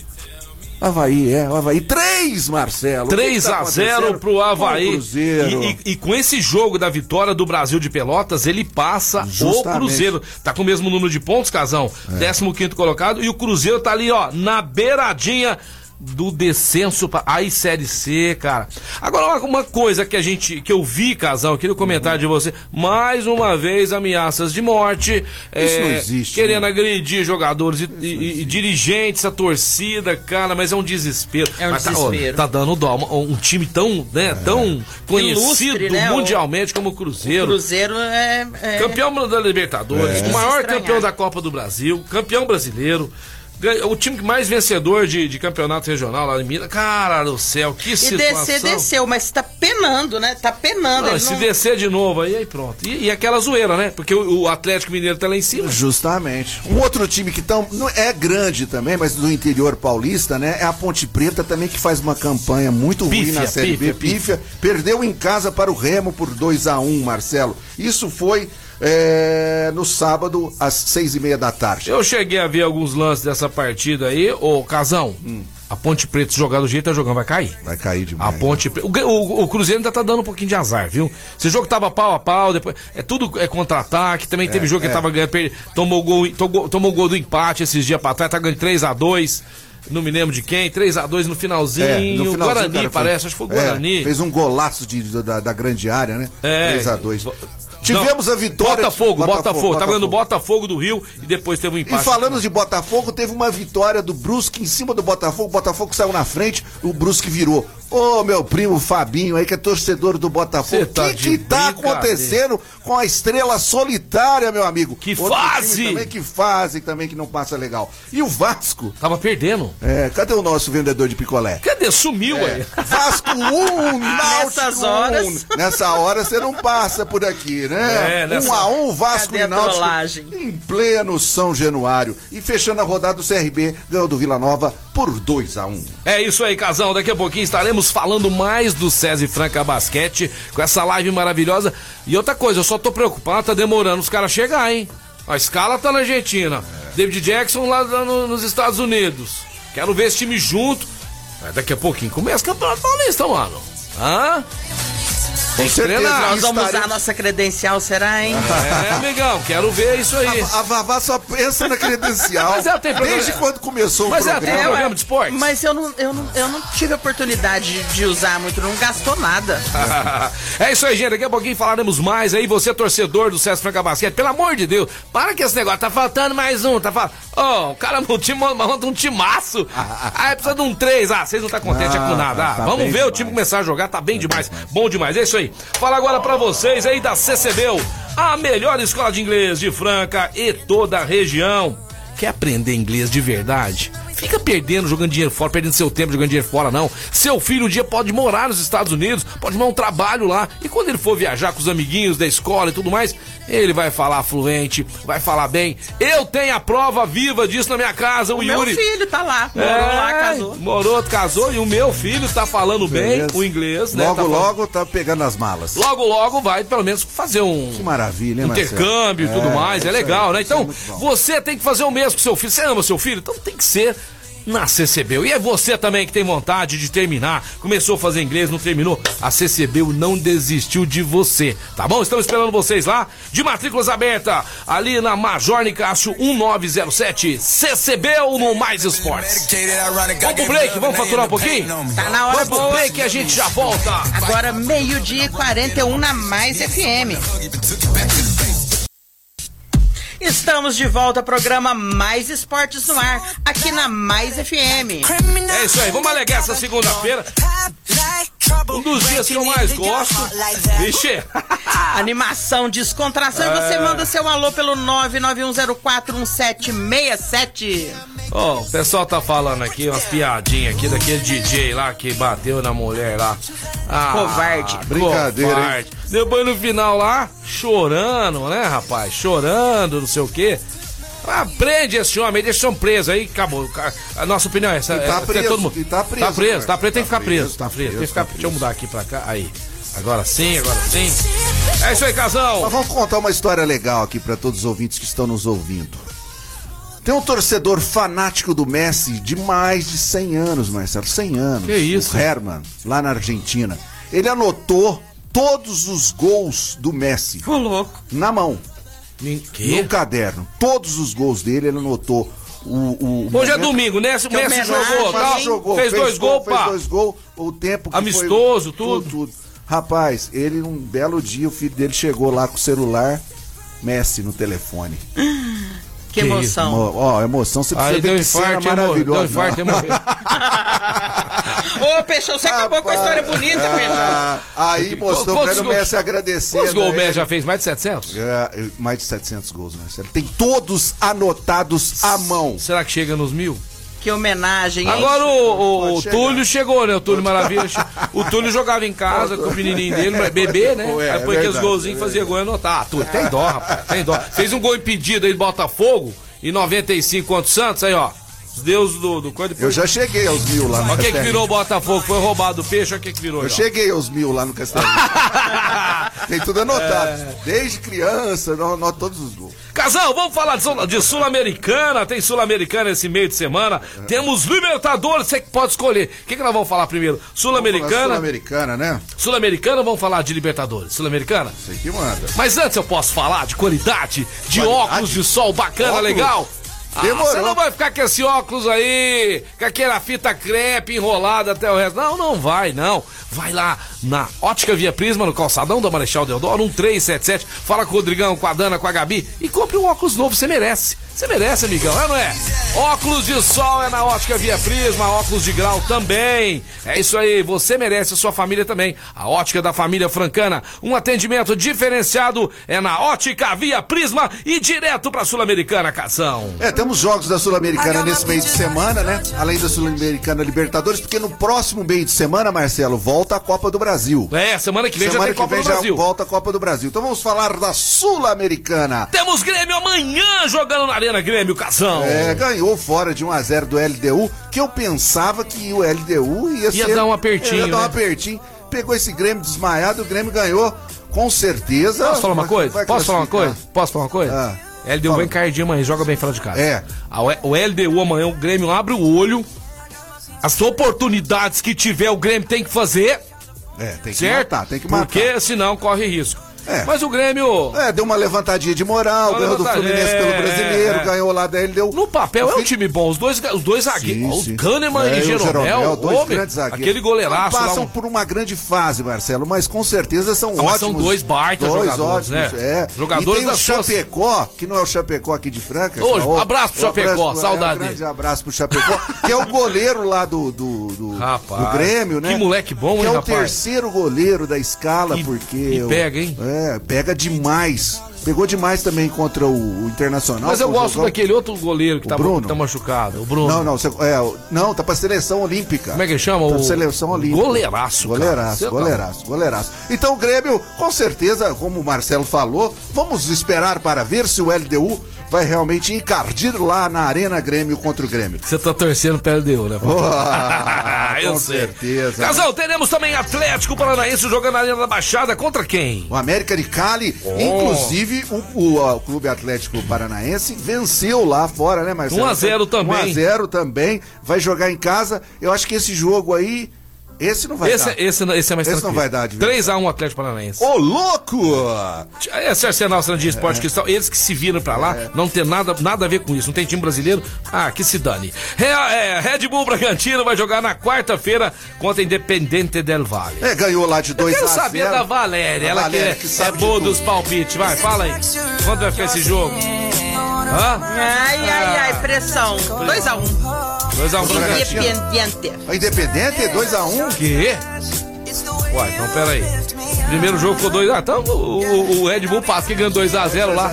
Havaí, é, o Havaí 3, Marcelo. O que 3 que tá a 0 acontecendo pro Havaí. Cruzeiro. E, e- e com esse jogo da vitória do Brasil de Pelotas, ele passa Justamente. o Cruzeiro. Tá com o mesmo número de pontos, Casão? 15 colocado. E o Cruzeiro tá ali, ó, na beiradinha do descenso pra aí série C, cara. Agora uma, coisa que a gente que eu vi, Casão, aqui no comentário de você, mais uma vez ameaças de morte, Isso não é, existe, querendo né? agredir jogadores e, e- e dirigentes, a torcida, cara, mas é um desespero. É um Mas tá- desespero. Tá, dando dó. Um, um time tão, né, tão conhecido Ilustre, né? O- mundialmente como o Cruzeiro. Cruzeiro é. é- Campeão da Libertadores, É. o maior campeão da Copa do Brasil, campeão brasileiro. O time mais vencedor de, de campeonato regional lá em Minas. Cara do céu, que E situação. descer, desceu, mas tá penando, né? Tá penando. Não, se não- descer de novo aí, aí pronto. E, e aquela zoeira, né? Porque o, o Atlético Mineiro tá lá em cima. Justamente. Um outro time que tão, não é grande também, mas do interior paulista, né? É a Ponte Preta também que faz uma campanha muito ruim Pífia, na Série B. pífia, Pífia. Perdeu em casa para o Remo por 2 a 1 Marcelo. Isso foi é, no sábado, às seis e meia da tarde. Eu cheguei a ver alguns lances dessa partida aí, ô Casão. A Ponte Preta, se jogar do jeito que tá jogando, vai cair. Vai cair demais. A Ponte Preta. O, o, o Cruzeiro ainda tá dando um pouquinho de azar, viu? Esse jogo tava pau a pau, depois. É tudo é contra-ataque. Também teve jogo que é. tava ganhando. per- Tomou gol, tomou, tomou gol do empate esses dias pra trás, tá ganhando 3x2. Não me lembro de quem, 3x2 no finalzinho. É, no finalzinho, Guarani, cara, foi- parece, acho que foi o é, Guarani. fez um golaço de, da, da grande área, né? É. 3x2. Tivemos a vitória. Botafogo, Botafogo, Botafogo, Tá ganhando Botafogo do Rio e depois teve um E empate. falando de Botafogo, teve uma vitória do Brusque em cima do Botafogo. O Botafogo saiu na frente, o Brusque virou. Ô, meu primo Fabinho aí, que é torcedor do Botafogo. Cê O tá que, que tá acontecendo com a estrela solitária, meu amigo? Que Outro fase! Também que fase também que não passa legal. E o Vasco? Tava perdendo. É, cadê o nosso vendedor de picolé? Cadê? Sumiu aí. Vasco 1, Náutico Nessas horas. 1. Nessa hora você não passa por aqui, né? É, nessa- Um a um, Vasco Cadê e Náutico trollagem? em pleno São Januário. E fechando a rodada, o CRB ganhou do Vila Nova por 2 a 1 É isso aí, casal. Daqui a pouquinho estaremos falando mais do César Franca Basquete com essa live maravilhosa. E outra coisa, eu só tô preocupado, tá demorando os caras chegar, hein? A escala tá na Argentina. David Jackson lá no- nos Estados Unidos. Quero ver esse time junto. Mas daqui a pouquinho começa o Campeonato Paulista, mano. Hã? Tem que treinar. Nós vamos usar nossa credencial, será, hein? É, amigão, quero ver isso aí. A, a Vavá só pensa na credencial. Mas ela tem programa- Desde quando começou Mas o ela tem programa. programa de esportes? Mas eu não, eu, não, eu não tive oportunidade de, usar muito, não gastou nada. é isso aí, gente. Daqui a pouquinho falaremos mais aí. Você, torcedor do César Franca Basquete, pelo amor de Deus, para que esse negócio. Tá faltando mais um. Tá faltando. Ô, o cara no time monta um timaço. Aí precisa de um três. Ah, vocês não tá contentes é com Ah, nada. Ah, tá vamos ver o demais. time começar a jogar. Tá bem demais. Bom demais. É isso aí. Fala agora pra vocês aí da CCBU, a melhor escola de inglês de Franca e toda a região. Quer aprender inglês de verdade? Fica perdendo, jogando dinheiro fora, perdendo seu tempo jogando dinheiro fora, não. Seu filho um dia pode morar nos Estados Unidos, pode arrumar um trabalho lá. E quando ele for viajar com os amiguinhos da escola e tudo mais, ele vai falar fluente, vai falar bem. Eu tenho a prova viva disso na minha casa, o, O meu Yuri. filho tá lá, morou lá, casou. Morou, casou e o meu filho tá falando bem Beleza. o inglês, né? Logo, Tá falando- logo tá pegando as malas. Logo, logo vai pelo menos fazer um Que maravilha, hein, intercâmbio e tudo É, mais, é isso aí, legal, né? é Então, você tem que fazer o mesmo com seu filho. Você ama seu filho? Então tem que ser na CCBU. E é você também que tem vontade de terminar, começou a fazer inglês, não terminou. A CCBU não desistiu de você, tá bom? Estamos esperando vocês lá, de matrículas aberta, ali na Major Nicásio 1907, CCBU no Mais Esportes. Vamos pro break, vamos faturar um pouquinho? Tá na hora Vamos pro break que a gente já volta. Agora, meio-dia e 41 na Mais FM. Estamos de volta ao programa Mais Esportes no Ar, aqui na Mais FM. É isso aí, vamos alegar essa segunda-feira. Um dos dias que eu mais gosto. Vixe! Animação, descontração e É. você manda seu alô pelo 991041767. Ó, o pessoal tá falando aqui umas piadinhas aqui daquele DJ lá que bateu na mulher lá. Ah, Covarde. Brincadeira, covarde. Depois no final lá, chorando, né, rapaz? Chorando, não sei o quê. Ah, prende esse homem, deixa esse homem preso aí, acabou. A nossa opinião é essa. E tá é, tem preso, todo mundo. e tá preso, Tá preso, cara. tá preso, tem que Tá ficar preso. Tá tá preso, tem que ficar. tá Deixa eu mudar aqui pra cá. Aí. Agora sim, agora sim. É isso aí, casal. Mas vamos contar uma história legal aqui para todos os ouvintes que estão nos ouvindo. Tem um torcedor fanático do Messi de mais de 100 anos, Marcelo. 100 anos. Que isso? O Herman, lá na Argentina. Ele anotou todos os gols do Messi Ô, louco. na mão, Que? no caderno. Todos os gols dele, ele anotou. O, o Hoje é domingo, né? O Messi jogou, jogou, fez, dois gols, fez pá. dois gols, o tempo que Amistoso, foi, tudo. Rapaz, ele um belo dia, o filho dele chegou lá com o celular, Messi no telefone. Que emoção. Mo- Ó, emoção, você precisa Aí ver deu que cena infarto, morreu. maravilhosa. Deu infarto. Ô, Peixão, você acabou com a história bonita, Peixão. Ah, aí mostrou pra ele o Messi agradecendo. Quantos gols o né? Messi já fez? Mais de 700? É, mais de 700 gols, Marcelo. Tem todos anotados à mão. Será que chega nos mil? Que homenagem, hein? Agora o, o- o. Túlio chegou, né? O Túlio Maravilha. O Túlio jogava em casa com o menininho dele, mas bebê, né? É, Aí é põe aqueles golzinhos e fazia gol e anotar. Ah, Túlio, tem dó, rapaz. Tem dó. Fez um gol impedido aí do Botafogo em 95 contra o Santos. Aí, ó. Os deuses do, do coisa. Eu já cheguei aos mil lá no Olha o que, virou o Botafogo. Foi roubado o peixe, olha o que, que virou. Eu ó. cheguei aos mil lá no Castelo. Tem tudo anotado. É. Desde criança, eu anoto todos os gols. Casal, vamos falar de, Sul-Americana. Tem Sul-Americana esse meio de semana. Temos Libertadores, você que pode escolher. O que, que nós vamos falar primeiro? Sul-Americana. Sul-Americana, né? Sul-Americana vamos falar de Libertadores? Sul-Americana? Sei que manda. Mas antes eu posso falar de qualidade, de Qualidade? óculos de sol bacana, Óculos? legal. Ah, Demorou. você não vai ficar com esse óculos aí, com aquela fita crepe enrolada até o resto. Não, não vai, não. Vai lá na Ótica Via Prisma, no calçadão da Marechal Deodoro, 1377. Fala com o Rodrigão, com a Dana, com a Gabi e compre um óculos novo, você merece. Você merece, amigão, é não é? Óculos de sol é na Ótica Via Prisma, óculos de grau também. É isso aí, você merece, a sua família também. A Ótica da Família Francana, um atendimento diferenciado é na Ótica Via Prisma e direto pra Sul-Americana, Casão. É, temos jogos da Sul-Americana nesse meio de semana, né? Além da Sul-Americana Libertadores, porque no próximo meio de semana, Marcelo, volta a Copa do Brasil. É, semana que vem semana já tem que Copa vem do já Brasil. volta a Copa do Brasil. Então vamos falar da Sul-Americana. Temos Grêmio amanhã jogando na Arena Grêmio, Casão. É, ganhou fora de 1 a 0 do LDU, que eu pensava que o LDU ia, Ia ser, dar um apertinho, Ia dar um né? apertinho. Pegou esse Grêmio desmaiado, o Grêmio ganhou com certeza. Posso falar uma coisa? Posso falar uma coisa? Posso falar uma coisa? Ah. LDU vem cardinho amanhã, joga bem fora de casa. É. O LDU amanhã, o Grêmio abre o olho. As oportunidades que tiver, o Grêmio tem que fazer, É, tem que certo? matar, tem que matar. Porque senão corre risco. É. Mas o Grêmio, É, deu uma levantadinha de moral, Uma ganhou do Fluminense é, pelo brasileiro, é. ganhou lá da LDU. no papel, é um time bom. Os dois, os dois zagueiros, o. Kahneman É, e o Jeromel, dois homem, grandes zagueiros. aquele goleiraço. Passam um- por uma grande fase, Marcelo, mas com certeza são Ah, ótimos. são dois baita dois jogadores, ótimos, né? É. Jogadores e tem o das suas- Chapecó, que não é o Chapecó aqui de Franca. Que é abraço pro Chapecó, saudade É, um grande dele. abraço pro Chapecó, que é o goleiro lá do, do, do, Rapaz, do Grêmio, né? que moleque bom, que hein, é o rapaz? terceiro goleiro da escala, porque... e pega, hein? É, pega demais. Pegou demais também contra o, o Internacional. Mas eu gosto jogão- daquele outro goleiro que O tá, Bruno? tá machucado, o Bruno. Não, não, você, é, não, tá pra seleção olímpica. Como é que chama? Tá O seleção olímpica. Goleiraço, cara. Goleiraço, Cê tá- goleiraço, goleiraço. Então o Grêmio, com certeza, como o Marcelo falou, vamos esperar para ver se o LDU vai realmente encardir lá na Arena Grêmio contra o Grêmio. Você tá torcendo LDU, né? Eu com sei. certeza. Casal, teremos também Atlético Paranaense jogando na Arena da Baixada contra quem? O América de Cali, inclusive o, o- o Clube Atlético Paranaense venceu lá fora, né, Marcelo? 1 a 0 também. 1x0 também, vai jogar em casa. Eu acho que esse jogo aí, esse não vai Esse, dar. esse, esse é mais Esse não tranquilo. vai dar, adversário. 3x1 Atlético Paranaense. Ô, louco! Esse Arsenal Sandinha Esporte Cristal, eles que se viram pra lá, É. não tem nada, nada a ver com isso. Não tem time brasileiro? Ah, que se dane. Re- é, Red Bull Bragantino vai jogar na quarta-feira contra Independente del Valle. É, ganhou lá de Eu 2 a 0 quero saber da Valéria, A ela Valéria que, que é, é de boa dos palpites. Vai, fala aí. Quando vai ficar esse jogo? Hã? Ai, ai, ai, pressão. 2x1. 2x1 Bragantino. Independiente. A Independente, 2x1. Quê? Uai, então pera aí. Primeiro jogo ficou 2x0. Então o, o- o Red Bull passa que ganhou 2x0 lá.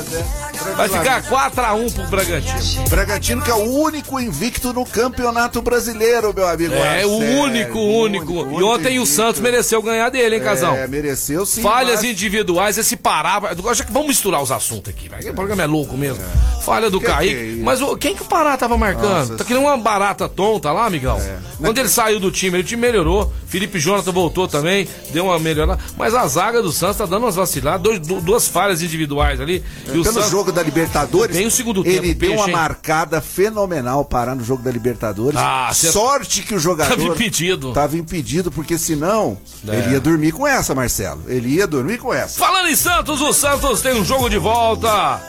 Vai ficar 4x1 pro Bragantino. Bragantino que é o único invicto no Campeonato Brasileiro, meu amigo. É, o Marcelo. único, único. E único ontem o invicto. Santos mereceu ganhar dele, hein, casal? É, mereceu sim. Falhas mas- individuais, esse Pará. já que Vamos misturar os assuntos aqui, velho. O programa é louco mesmo. Falha do Que que é? Mas o- quem que o Pará tava marcando? Nossa. É. Tá querendo uma barata tonta lá, amigão. Quando ele saiu do time, o time melhorou. Felipe Jonathan voltou também, deu uma melhorada. Mas a zaga do Santos tá dando umas vaciladas, dois- du- duas falhas individuais ali. E o Pelo Santos. jogo da Libertadores, Tem o segundo tempo, ele deu peixe, uma hein? marcada fenomenal parar no jogo da Libertadores. Ah, cê- Sorte que o jogador Tava impedido. Tava impedido, porque senão É. ele ia dormir com essa, Marcelo. Ele ia dormir com essa. Falando em Santos, o Santos tem um jogo de volta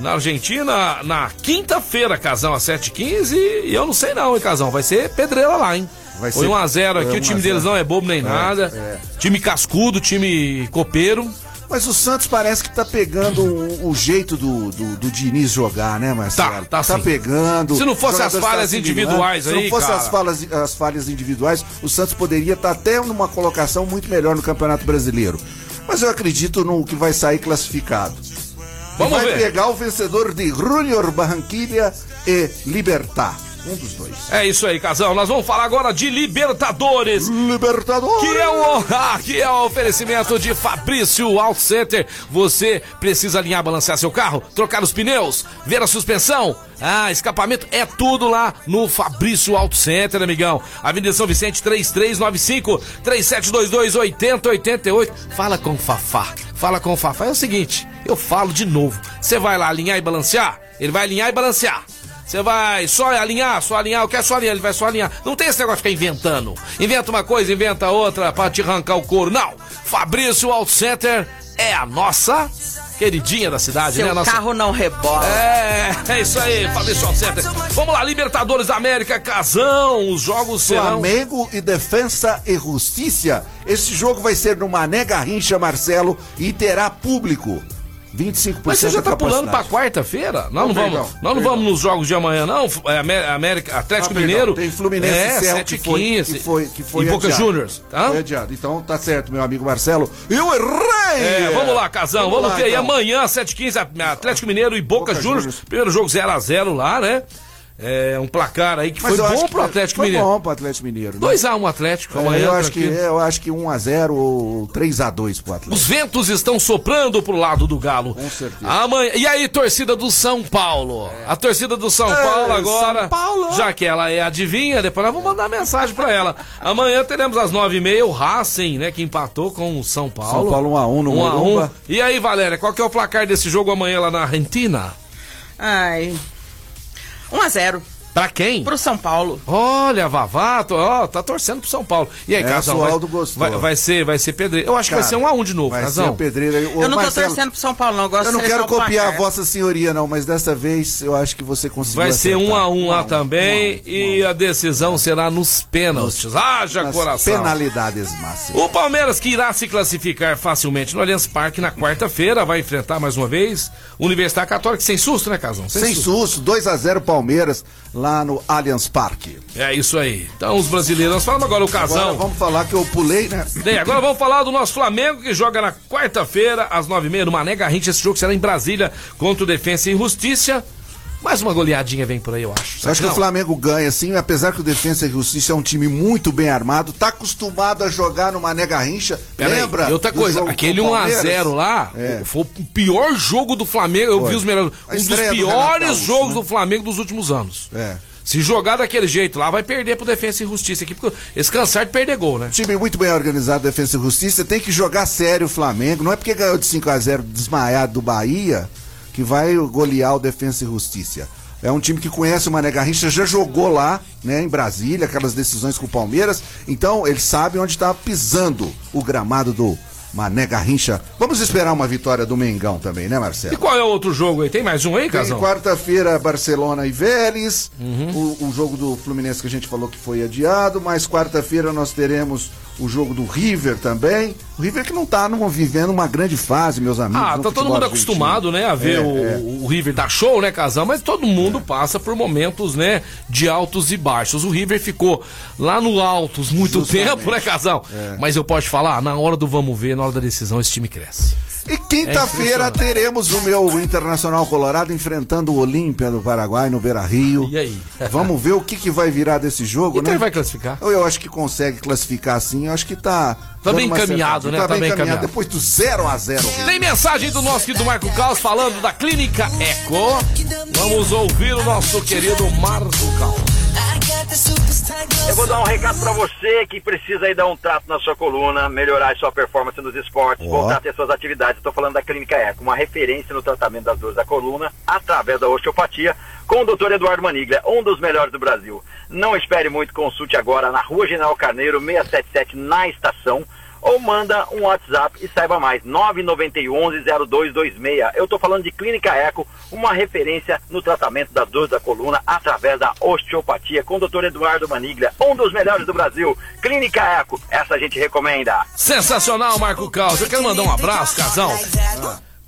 na Argentina na quinta-feira, Casão, às 7h15. E eu não sei não, hein, Casão. Vai ser pedreira lá, hein? Vai Foi ser- 1x0 aqui, é, o time 1 a 0. deles não é bobo nem nada. é. Time cascudo, time copeiro. Mas o Santos parece que tá pegando o, o jeito do, do, do Diniz jogar, né, Marcelo? Tá, tá sim. pegando. Se não fosse as falhas tá se individuais aí, Se não fosse cara. as falhas, as falhas individuais, o Santos poderia estar até numa colocação muito melhor no Campeonato Brasileiro. Mas eu acredito no que vai sair classificado. Vamos vai ver. pegar o vencedor de Junior Barranquilla e Libertar. Um dos dois. É isso aí, Casão. Nós vamos falar agora de Libertadores. Libertadores! Que é o ah, que é o oferecimento de Fabrício Auto Center. Você precisa alinhar, balancear seu carro, trocar os pneus, ver a suspensão, ah, escapamento, é tudo lá no Fabrício Auto Center, amigão. Avenida São Vicente 3395 3722 8088. Fala com o Fafá. fala com o Fafá. É o seguinte, eu falo de novo. Você vai lá alinhar e balancear? Ele vai alinhar e balancear. Você vai só alinhar, só alinhar, eu quero só alinhar, ele vai só alinhar. Não tem esse negócio de ficar inventando. Inventa uma coisa, inventa outra pra te arrancar o couro. Não! Fabrício Auto Center é a nossa queridinha da cidade, Seu né? Nossa... carro não rebola. É, é isso aí, Fabrício Auto Center. Vamos lá, Libertadores da América, Casão, os jogos serão... Flamengo e Defensa e Justiça. Esse jogo vai ser no Mané Garrincha, Marcelo, e terá público. 25% Mas você já tá pulando pra quarta-feira? Nós não, Não, vamos, perdão, nós não vamos nos jogos de amanhã, não? É, Amé- América, Atlético Ah, Mineiro. Tem Fluminense é, Céu 7 que foi, 15 que foi, que foi E Boca. Juniors, tá? Foi adiado. Então tá certo, meu amigo Marcelo. Eu errei! É, vamos lá, Casão, vamos, lá, ver aí então. amanhã, 7h15, Atlético Mineiro e Boca, Boca Juniors. Juniors. Primeiro jogo 0x0 lá, né? É um placar aí que Mas foi bom que pro Atlético foi Mineiro. bom pro Atlético Mineiro. né? 2x1 Atlético, É, amanhã. eu, acho que, eu acho que 1x0 ou 3x2 pro Atlético. Os ventos estão soprando pro lado do Galo. Com certeza. Amanhã, e aí, torcida do São Paulo? A torcida do São É, Paulo agora, São Paulo. já que ela é adivinha, depois nós vamos mandar mensagem pra ela. Amanhã teremos às nove e meia o Racing, né, que empatou com o São Paulo. São Paulo 1x1 no 1 a 1. Morumba. E aí, Valéria, qual que é o placar desse jogo amanhã lá na Argentina? Ai. 1 a 0 Pra quem? pro São Paulo. Olha, Vavato, ó, tá torcendo pro São Paulo. E aí, É, Casão, vai, gostou. vai, vai ser, vai ser pedreiro. Eu acho que vai Cara, ser um a um de novo, Vai Casão. ser. Ô, eu não Marcelo, tô torcendo pro São Paulo, não. Eu gosto Eu não de quero copiar a vossa senhoria, não, mas dessa vez eu acho que você conseguiu Vai ser um acertar. a um lá a também um a um, e a decisão será nos pênaltis. Haja Nas coração. penalidades máximas. O Palmeiras, que irá se classificar facilmente no Allianz Parque na quarta-feira, vai enfrentar mais uma vez o Universidade Católica sem susto, né, Casão? Sem susto, 2x0 Palmeiras lá no Allianz Parque. É isso aí. Então, os brasileiros. Nós falamos agora o Agora Casão. vamos falar que eu pulei, né? Bem, agora vamos falar do nosso Flamengo, que joga na quarta-feira, às nove e meia, no Mané Garrincha. Esse jogo será em Brasília contra o Defensa e Justiça. Mais uma goleadinha vem por aí, eu acho. Eu acho que o. Flamengo ganha, sim, apesar que o Defensa e Justiça é um time muito bem armado, tá acostumado a jogar no Mané Garrincha. Pera Lembra? e outra do coisa, aquele com o Palmeiras? 1x0 lá É. foi o pior jogo do Flamengo. Eu Foi. vi os melhores. A Um dos do piores Gaúcho, jogos né? do Flamengo dos últimos anos. É. Se jogar daquele jeito lá, vai perder pro Defensa e Justiça aqui, porque eles cansaram de perder gol, né? Time muito bem organizado, Defesa e Justiça. Tem que jogar sério o Flamengo. Não é porque ganhou de 5x0 desmaiado do Bahia que vai golear o Defesa e Justiça. É um time que conhece o Mané Garrincha, já jogou lá, né, em Brasília, aquelas decisões com o Palmeiras. Então, ele sabe onde está pisando o gramado do Mané Garrincha. Vamos esperar uma vitória do Mengão também, né, E Marcelo? qual é o outro jogo aí? Tem mais um aí, Casão? quarta-feira Barcelona e Vélez, Uhum. o, o jogo do Fluminense que a gente falou que foi adiado, mas quarta-feira nós teremos o jogo do River também. O River que não tá não, vivendo uma grande fase, meus amigos. Ah, tá todo mundo argentino. acostumado, né, a ver É, o, é. o River dar show, né, Casão? Mas todo mundo passa por momentos, né, de altos e baixos. O River ficou lá no altos muito Justamente. tempo, né, Casão? É. Mas eu posso falar, na hora do vamos ver, na hora da decisão, esse time cresce. E quinta-feira impressionante. teremos o meu Internacional Colorado enfrentando o Olímpia do Paraguai no Beira Rio. E aí? Vamos ver o que, que vai virar desse jogo, Então né? ele vai classificar. Eu, eu acho que consegue classificar sim. Eu acho que tá. Tá bem encaminhado, né? Tá bem encaminhado. Depois do 0 a 0 Tem mensagem do nosso querido Marco Caos falando da Clínica Eco. Vamos ouvir o nosso querido Marco Caos. Eu vou dar um recado pra você que precisa aí dar um trato na sua coluna, melhorar a sua performance nos esportes, Ó. voltar a ter suas atividades. Estou falando da Clínica Eco, uma referência no tratamento das dores da coluna através da osteopatia, com o Dr. Eduardo Maniglia, um dos melhores do Brasil. Não espere muito, consulte agora na Rua General Carneiro, 677, na estação, ou manda um WhatsApp e saiba mais, 991-0226. Eu estou falando de Clínica Eco, uma referência no tratamento das dores da coluna através da osteopatia, com o Dr. Eduardo Maniglia, um dos melhores do Brasil. Clínica Eco, essa a gente recomenda. Sensacional, Marco Caos. Eu quero mandar um abraço, casal,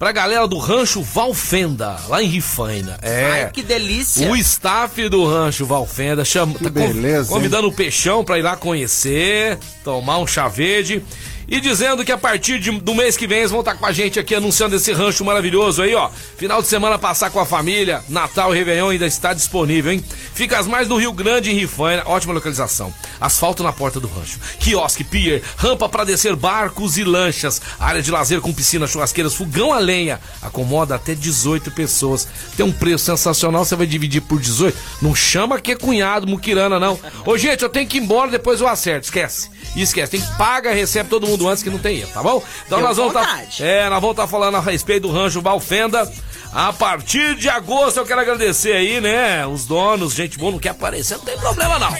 pra galera do Rancho Valfenda, lá em Rifaina. É. Ai, que delícia. O staff do Rancho Valfenda chama, tá conv- beleza, hein? convidando o Peixão pra ir lá conhecer, tomar um chá verde. E dizendo que a partir de- do mês que vem eles vão estar com a gente aqui anunciando esse rancho maravilhoso aí, ó. Final de semana passar com a família, Natal e Réveillon ainda está disponível, hein? Fica as mais no Rio Grande, em Rifaina, ótima localização. Asfalto na porta do rancho. Quiosque, pier, rampa para descer barcos e lanchas. Área de lazer com piscina, churrasqueiras, fogão a lenha. Acomoda até 18 pessoas. Tem um preço sensacional, você vai dividir por 18. Não chama que é cunhado, muquirana, não. Ô, gente, eu tenho que ir embora, depois eu acerto. Esquece. Esquece, tem que paga, recebe todo mundo mundo antes que não tem erro, tá bom? Então Deu nós vamos tá, vontade. é, nós vamos estar falando a respeito do rancho Valfenda. A partir de agosto eu quero agradecer aí, né? Os donos, gente boa, não quer aparecer, não tem problema não.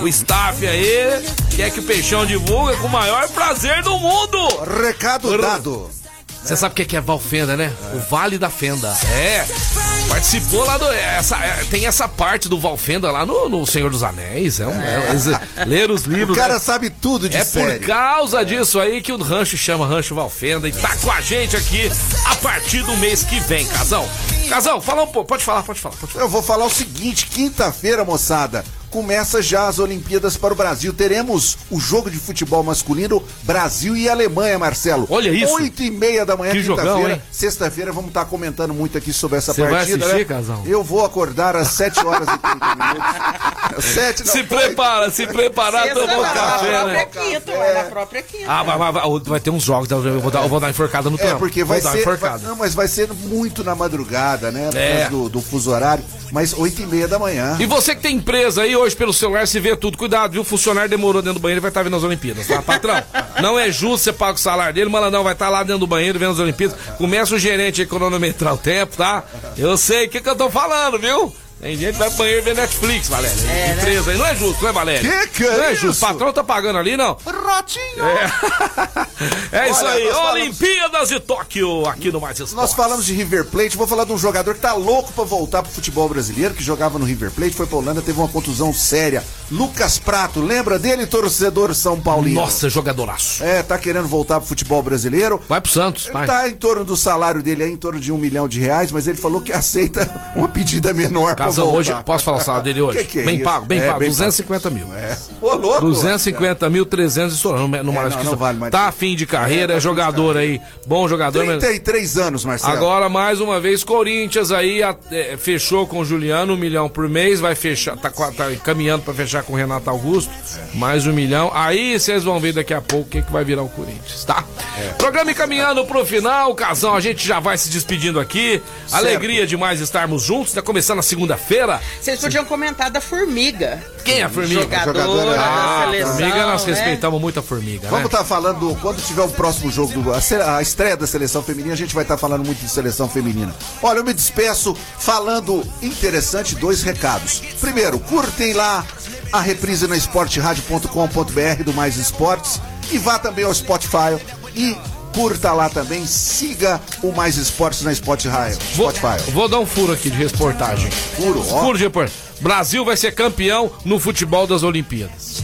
O staff aí quer que o Peixão divulga com o maior prazer do mundo. Recado dado. Você sabe o que que é Valfenda, né? O Vale da Fenda. É. Participou lá do. Essa, é, tem essa parte do Valfenda lá no, no Senhor dos Anéis. É um, é, ler os O livros. cara né? sabe tudo de É série. por causa disso aí que o rancho chama Rancho Valfenda e tá com a gente aqui a partir do mês que vem, Casão. Casão, fala um pouco. Pode falar, pode falar, pode falar. Eu vou falar o seguinte, quinta-feira, moçada, começa já as Olimpíadas para o Brasil. Teremos o jogo de futebol masculino Brasil e Alemanha, Marcelo. Olha isso. Oito e meia da manhã, quinta-feira. Sexta-feira vamos estar comentando muito aqui sobre essa Você vai partida. assistir, né? Casão? Eu vou acordar às sete horas e 30 minutos. Sete, não, Se prepara, se preparar, Sexta tomou vai na café, própria né? quinta, vai na própria quinta. Ah, vai, vai, vai, vai ter uns jogos, eu vou dar, eu vou dar enforcada no É, trampo. porque vai vou ser. vai- enforcada. não, mas vai ser muito na madrugada, né? Por É. do, do fuso horário. Mas oito e meia da manhã. E você que tem empresa aí hoje pelo celular, se vê tudo. Cuidado, viu? O funcionário demorou dentro do banheiro e vai estar vendo as Olimpíadas, tá? Patrão, não é justo você pagar o salário dele, malandão vai estar lá dentro do banheiro vendo as Olimpíadas. Começa o gerente a cronometrar o tempo, tá? Eu sei o que, que eu tô falando, viu? Tem gente que vai pro banheiro vê Netflix, Valéria. É, né? empresa aí. Não é justo, não é, Valéria? Que que é Não é isso? justo. O patrão tá pagando ali, não? Rotinho! É, é isso Olha, aí. nós falamos- Olimpíadas de Tóquio, aqui no Mais Esporte. Nós falamos de River Plate, vou falar de um jogador que tá louco pra voltar pro futebol brasileiro, que jogava no River Plate, foi pra Holanda, teve uma contusão séria. Lucas Prato, lembra dele, torcedor São Paulino? Nossa, jogadoraço. É, tá querendo voltar pro futebol brasileiro. Vai pro Santos, vai. Tá em torno do salário dele, é em torno de um milhão de reais, mas ele falou que aceita uma pedida menor pra Voltar. hoje, posso falar o salário dele hoje? Que que é bem isso? pago, bem É, pago. bem 250 mil. É. Ô, louco! 250 mil, 300 estourando no, no É, Maracanã. não, não vale mais. Tá afim de carreira, é, jogador aí, bom jogador. mas- 33 anos, Marcelo. Agora, mais uma vez, Corinthians aí a- é, fechou com o Juliano, um milhão por mês, vai fechar, tá, tá caminhando pra fechar com o Renato Augusto, mais um milhão. Aí vocês vão ver daqui a pouco o que, que vai virar o Corinthians, tá? Programa encaminhando pro final, Casão, a gente já vai se despedindo aqui. Alegria demais estarmos juntos, tá começando a segunda-feira. Vocês podiam comentar da formiga. Quem é a formiga? Jogadora, Jogadora, da Ah, seleção. formiga, nós né? respeitamos muito a formiga, Vamos né? estar falando, quando tiver o próximo jogo, do, a, a estreia da seleção feminina, a gente vai estar falando muito de seleção feminina. Olha, eu me despeço falando interessante dois recados. Primeiro, curtem lá a reprise na esporteradio.com.br do Mais Esportes e vá também ao Spotify e curta lá também, siga o Mais Esportes na Spotify. Vou, Spotify. vou dar um furo aqui de reportagem. Furo, ó. Furo de reportagem. Brasil vai ser campeão no futebol das Olimpíadas.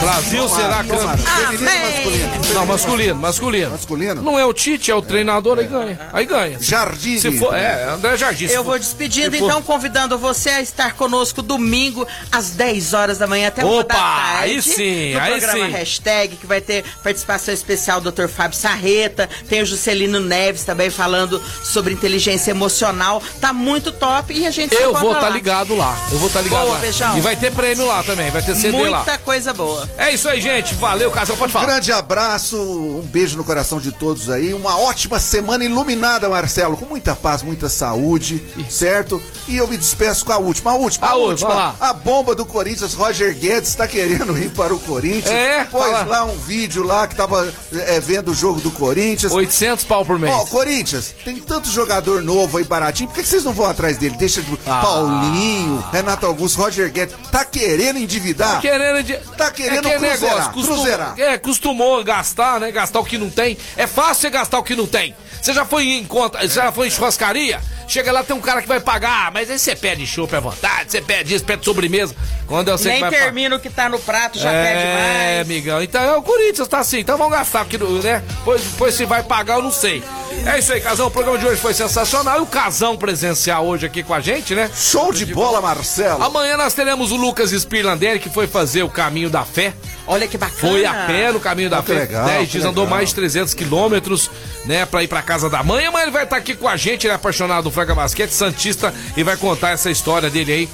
Brasil será campeão. Não, masculino, masculino. Masculino? Não é o Tite, é o treinador, aí ganha. Aí ganha. Jardim. Se for, é, André Jardim. Eu vou despedindo, for- então, convidando você a estar conosco domingo, às 10 horas da manhã até uma Opa, da tarde. aí sim, no aí programa sim. Hashtag, que vai ter participação especial do Dr. Fábio Sarreta, tem o Juscelino Neves também falando sobre inteligência emocional. Tá muito top e a gente se Eu vou estar lá. ligado lá. Eu vou estar ligado Boa, lá. Beijão. E vai ter prêmio lá também, vai ter CD lá. Muita coisa boa. É isso aí, gente. Valeu, Casal. Pode falar. Grande abraço, um beijo no coração de todos aí. Uma ótima semana iluminada, Marcelo, com muita paz, muita saúde, certo? E eu me despeço com a última. A última, A a, última, lá. A bomba do Corinthians, Roger Guedes está querendo ir para o Corinthians. É, Pôs fala. lá um vídeo lá que tava é, vendo o jogo do Corinthians. 800 pau por mês. Ó, Corinthians, tem tanto jogador novo aí baratinho, por que que vocês não vão atrás dele? Deixa de Ah. Paulinho, Renato Augusto, Roger Guedes. Tá querendo endividar? Tá querendo de... Tá querendo é que cruzeirar, negócio, costum- cruzeirar. É, costumou gastar, né? Gastar o que não tem. É fácil você gastar o que não tem. Você já foi em conta, você já foi em churrascaria? Chega lá, tem um cara que vai pagar, mas aí você pede chopp à vontade, você pede isso, pede sobremesa. Quando eu sei Nem que vai termina o que tá no prato, já é, pede mais. amigão. Então é o Corinthians, tá assim. Então vamos gastar aqui, no- né? Pois, pois se vai pagar, eu não sei. É isso aí, Casão. O programa de hoje foi sensacional. E o Casão presencial hoje aqui com a gente, né? Show de bola, Marcelo. Amanhã nós teremos o Lucas Spirlandelli, que foi fazer o caminho da fé. Olha que bacana. Foi a pé no caminho da que fé. legal, 10 que dias, andou mais de 300 quilômetros, né, pra ir pra casa da mãe. Amanhã ele vai estar aqui com a gente, ele é apaixonado do Franca Basquete, Santista, e vai contar essa história dele aí.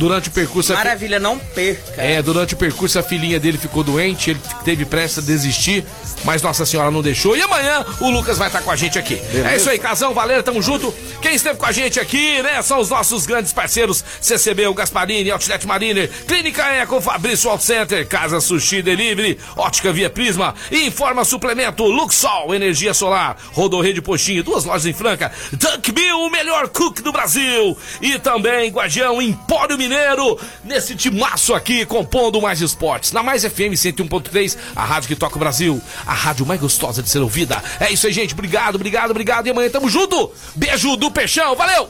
Durante o percurso. Maravilha, não perca. É, durante o percurso a filhinha dele ficou doente, ele teve pressa a desistir, mas Nossa Senhora não deixou. E amanhã o Lucas vai estar com a gente aqui. Beleza. É isso aí, Casão, Valera, tamo junto. Quem esteve com a gente aqui, né, são os nossos grandes parceiros: CCB, o Gasparini, Outlet Mariner, Clínica Eco, Fabrício Alt Center, Casa Sushi Delivery, Ótica Via Prisma, Informa Suplemento, Luxol, Energia Solar, Rodorreio Postinho, duas lojas em Franca, Dunk Bill, o melhor cook do Brasil. E também Guardião Empório Mineiro, nesse timaço aqui, compondo mais esportes. Na Mais FM 101.3, a rádio que toca o Brasil, a rádio mais gostosa de ser ouvida. É isso aí, gente. Obrigado, obrigado, obrigado. E amanhã tamo junto. Beijo do Peixão, valeu!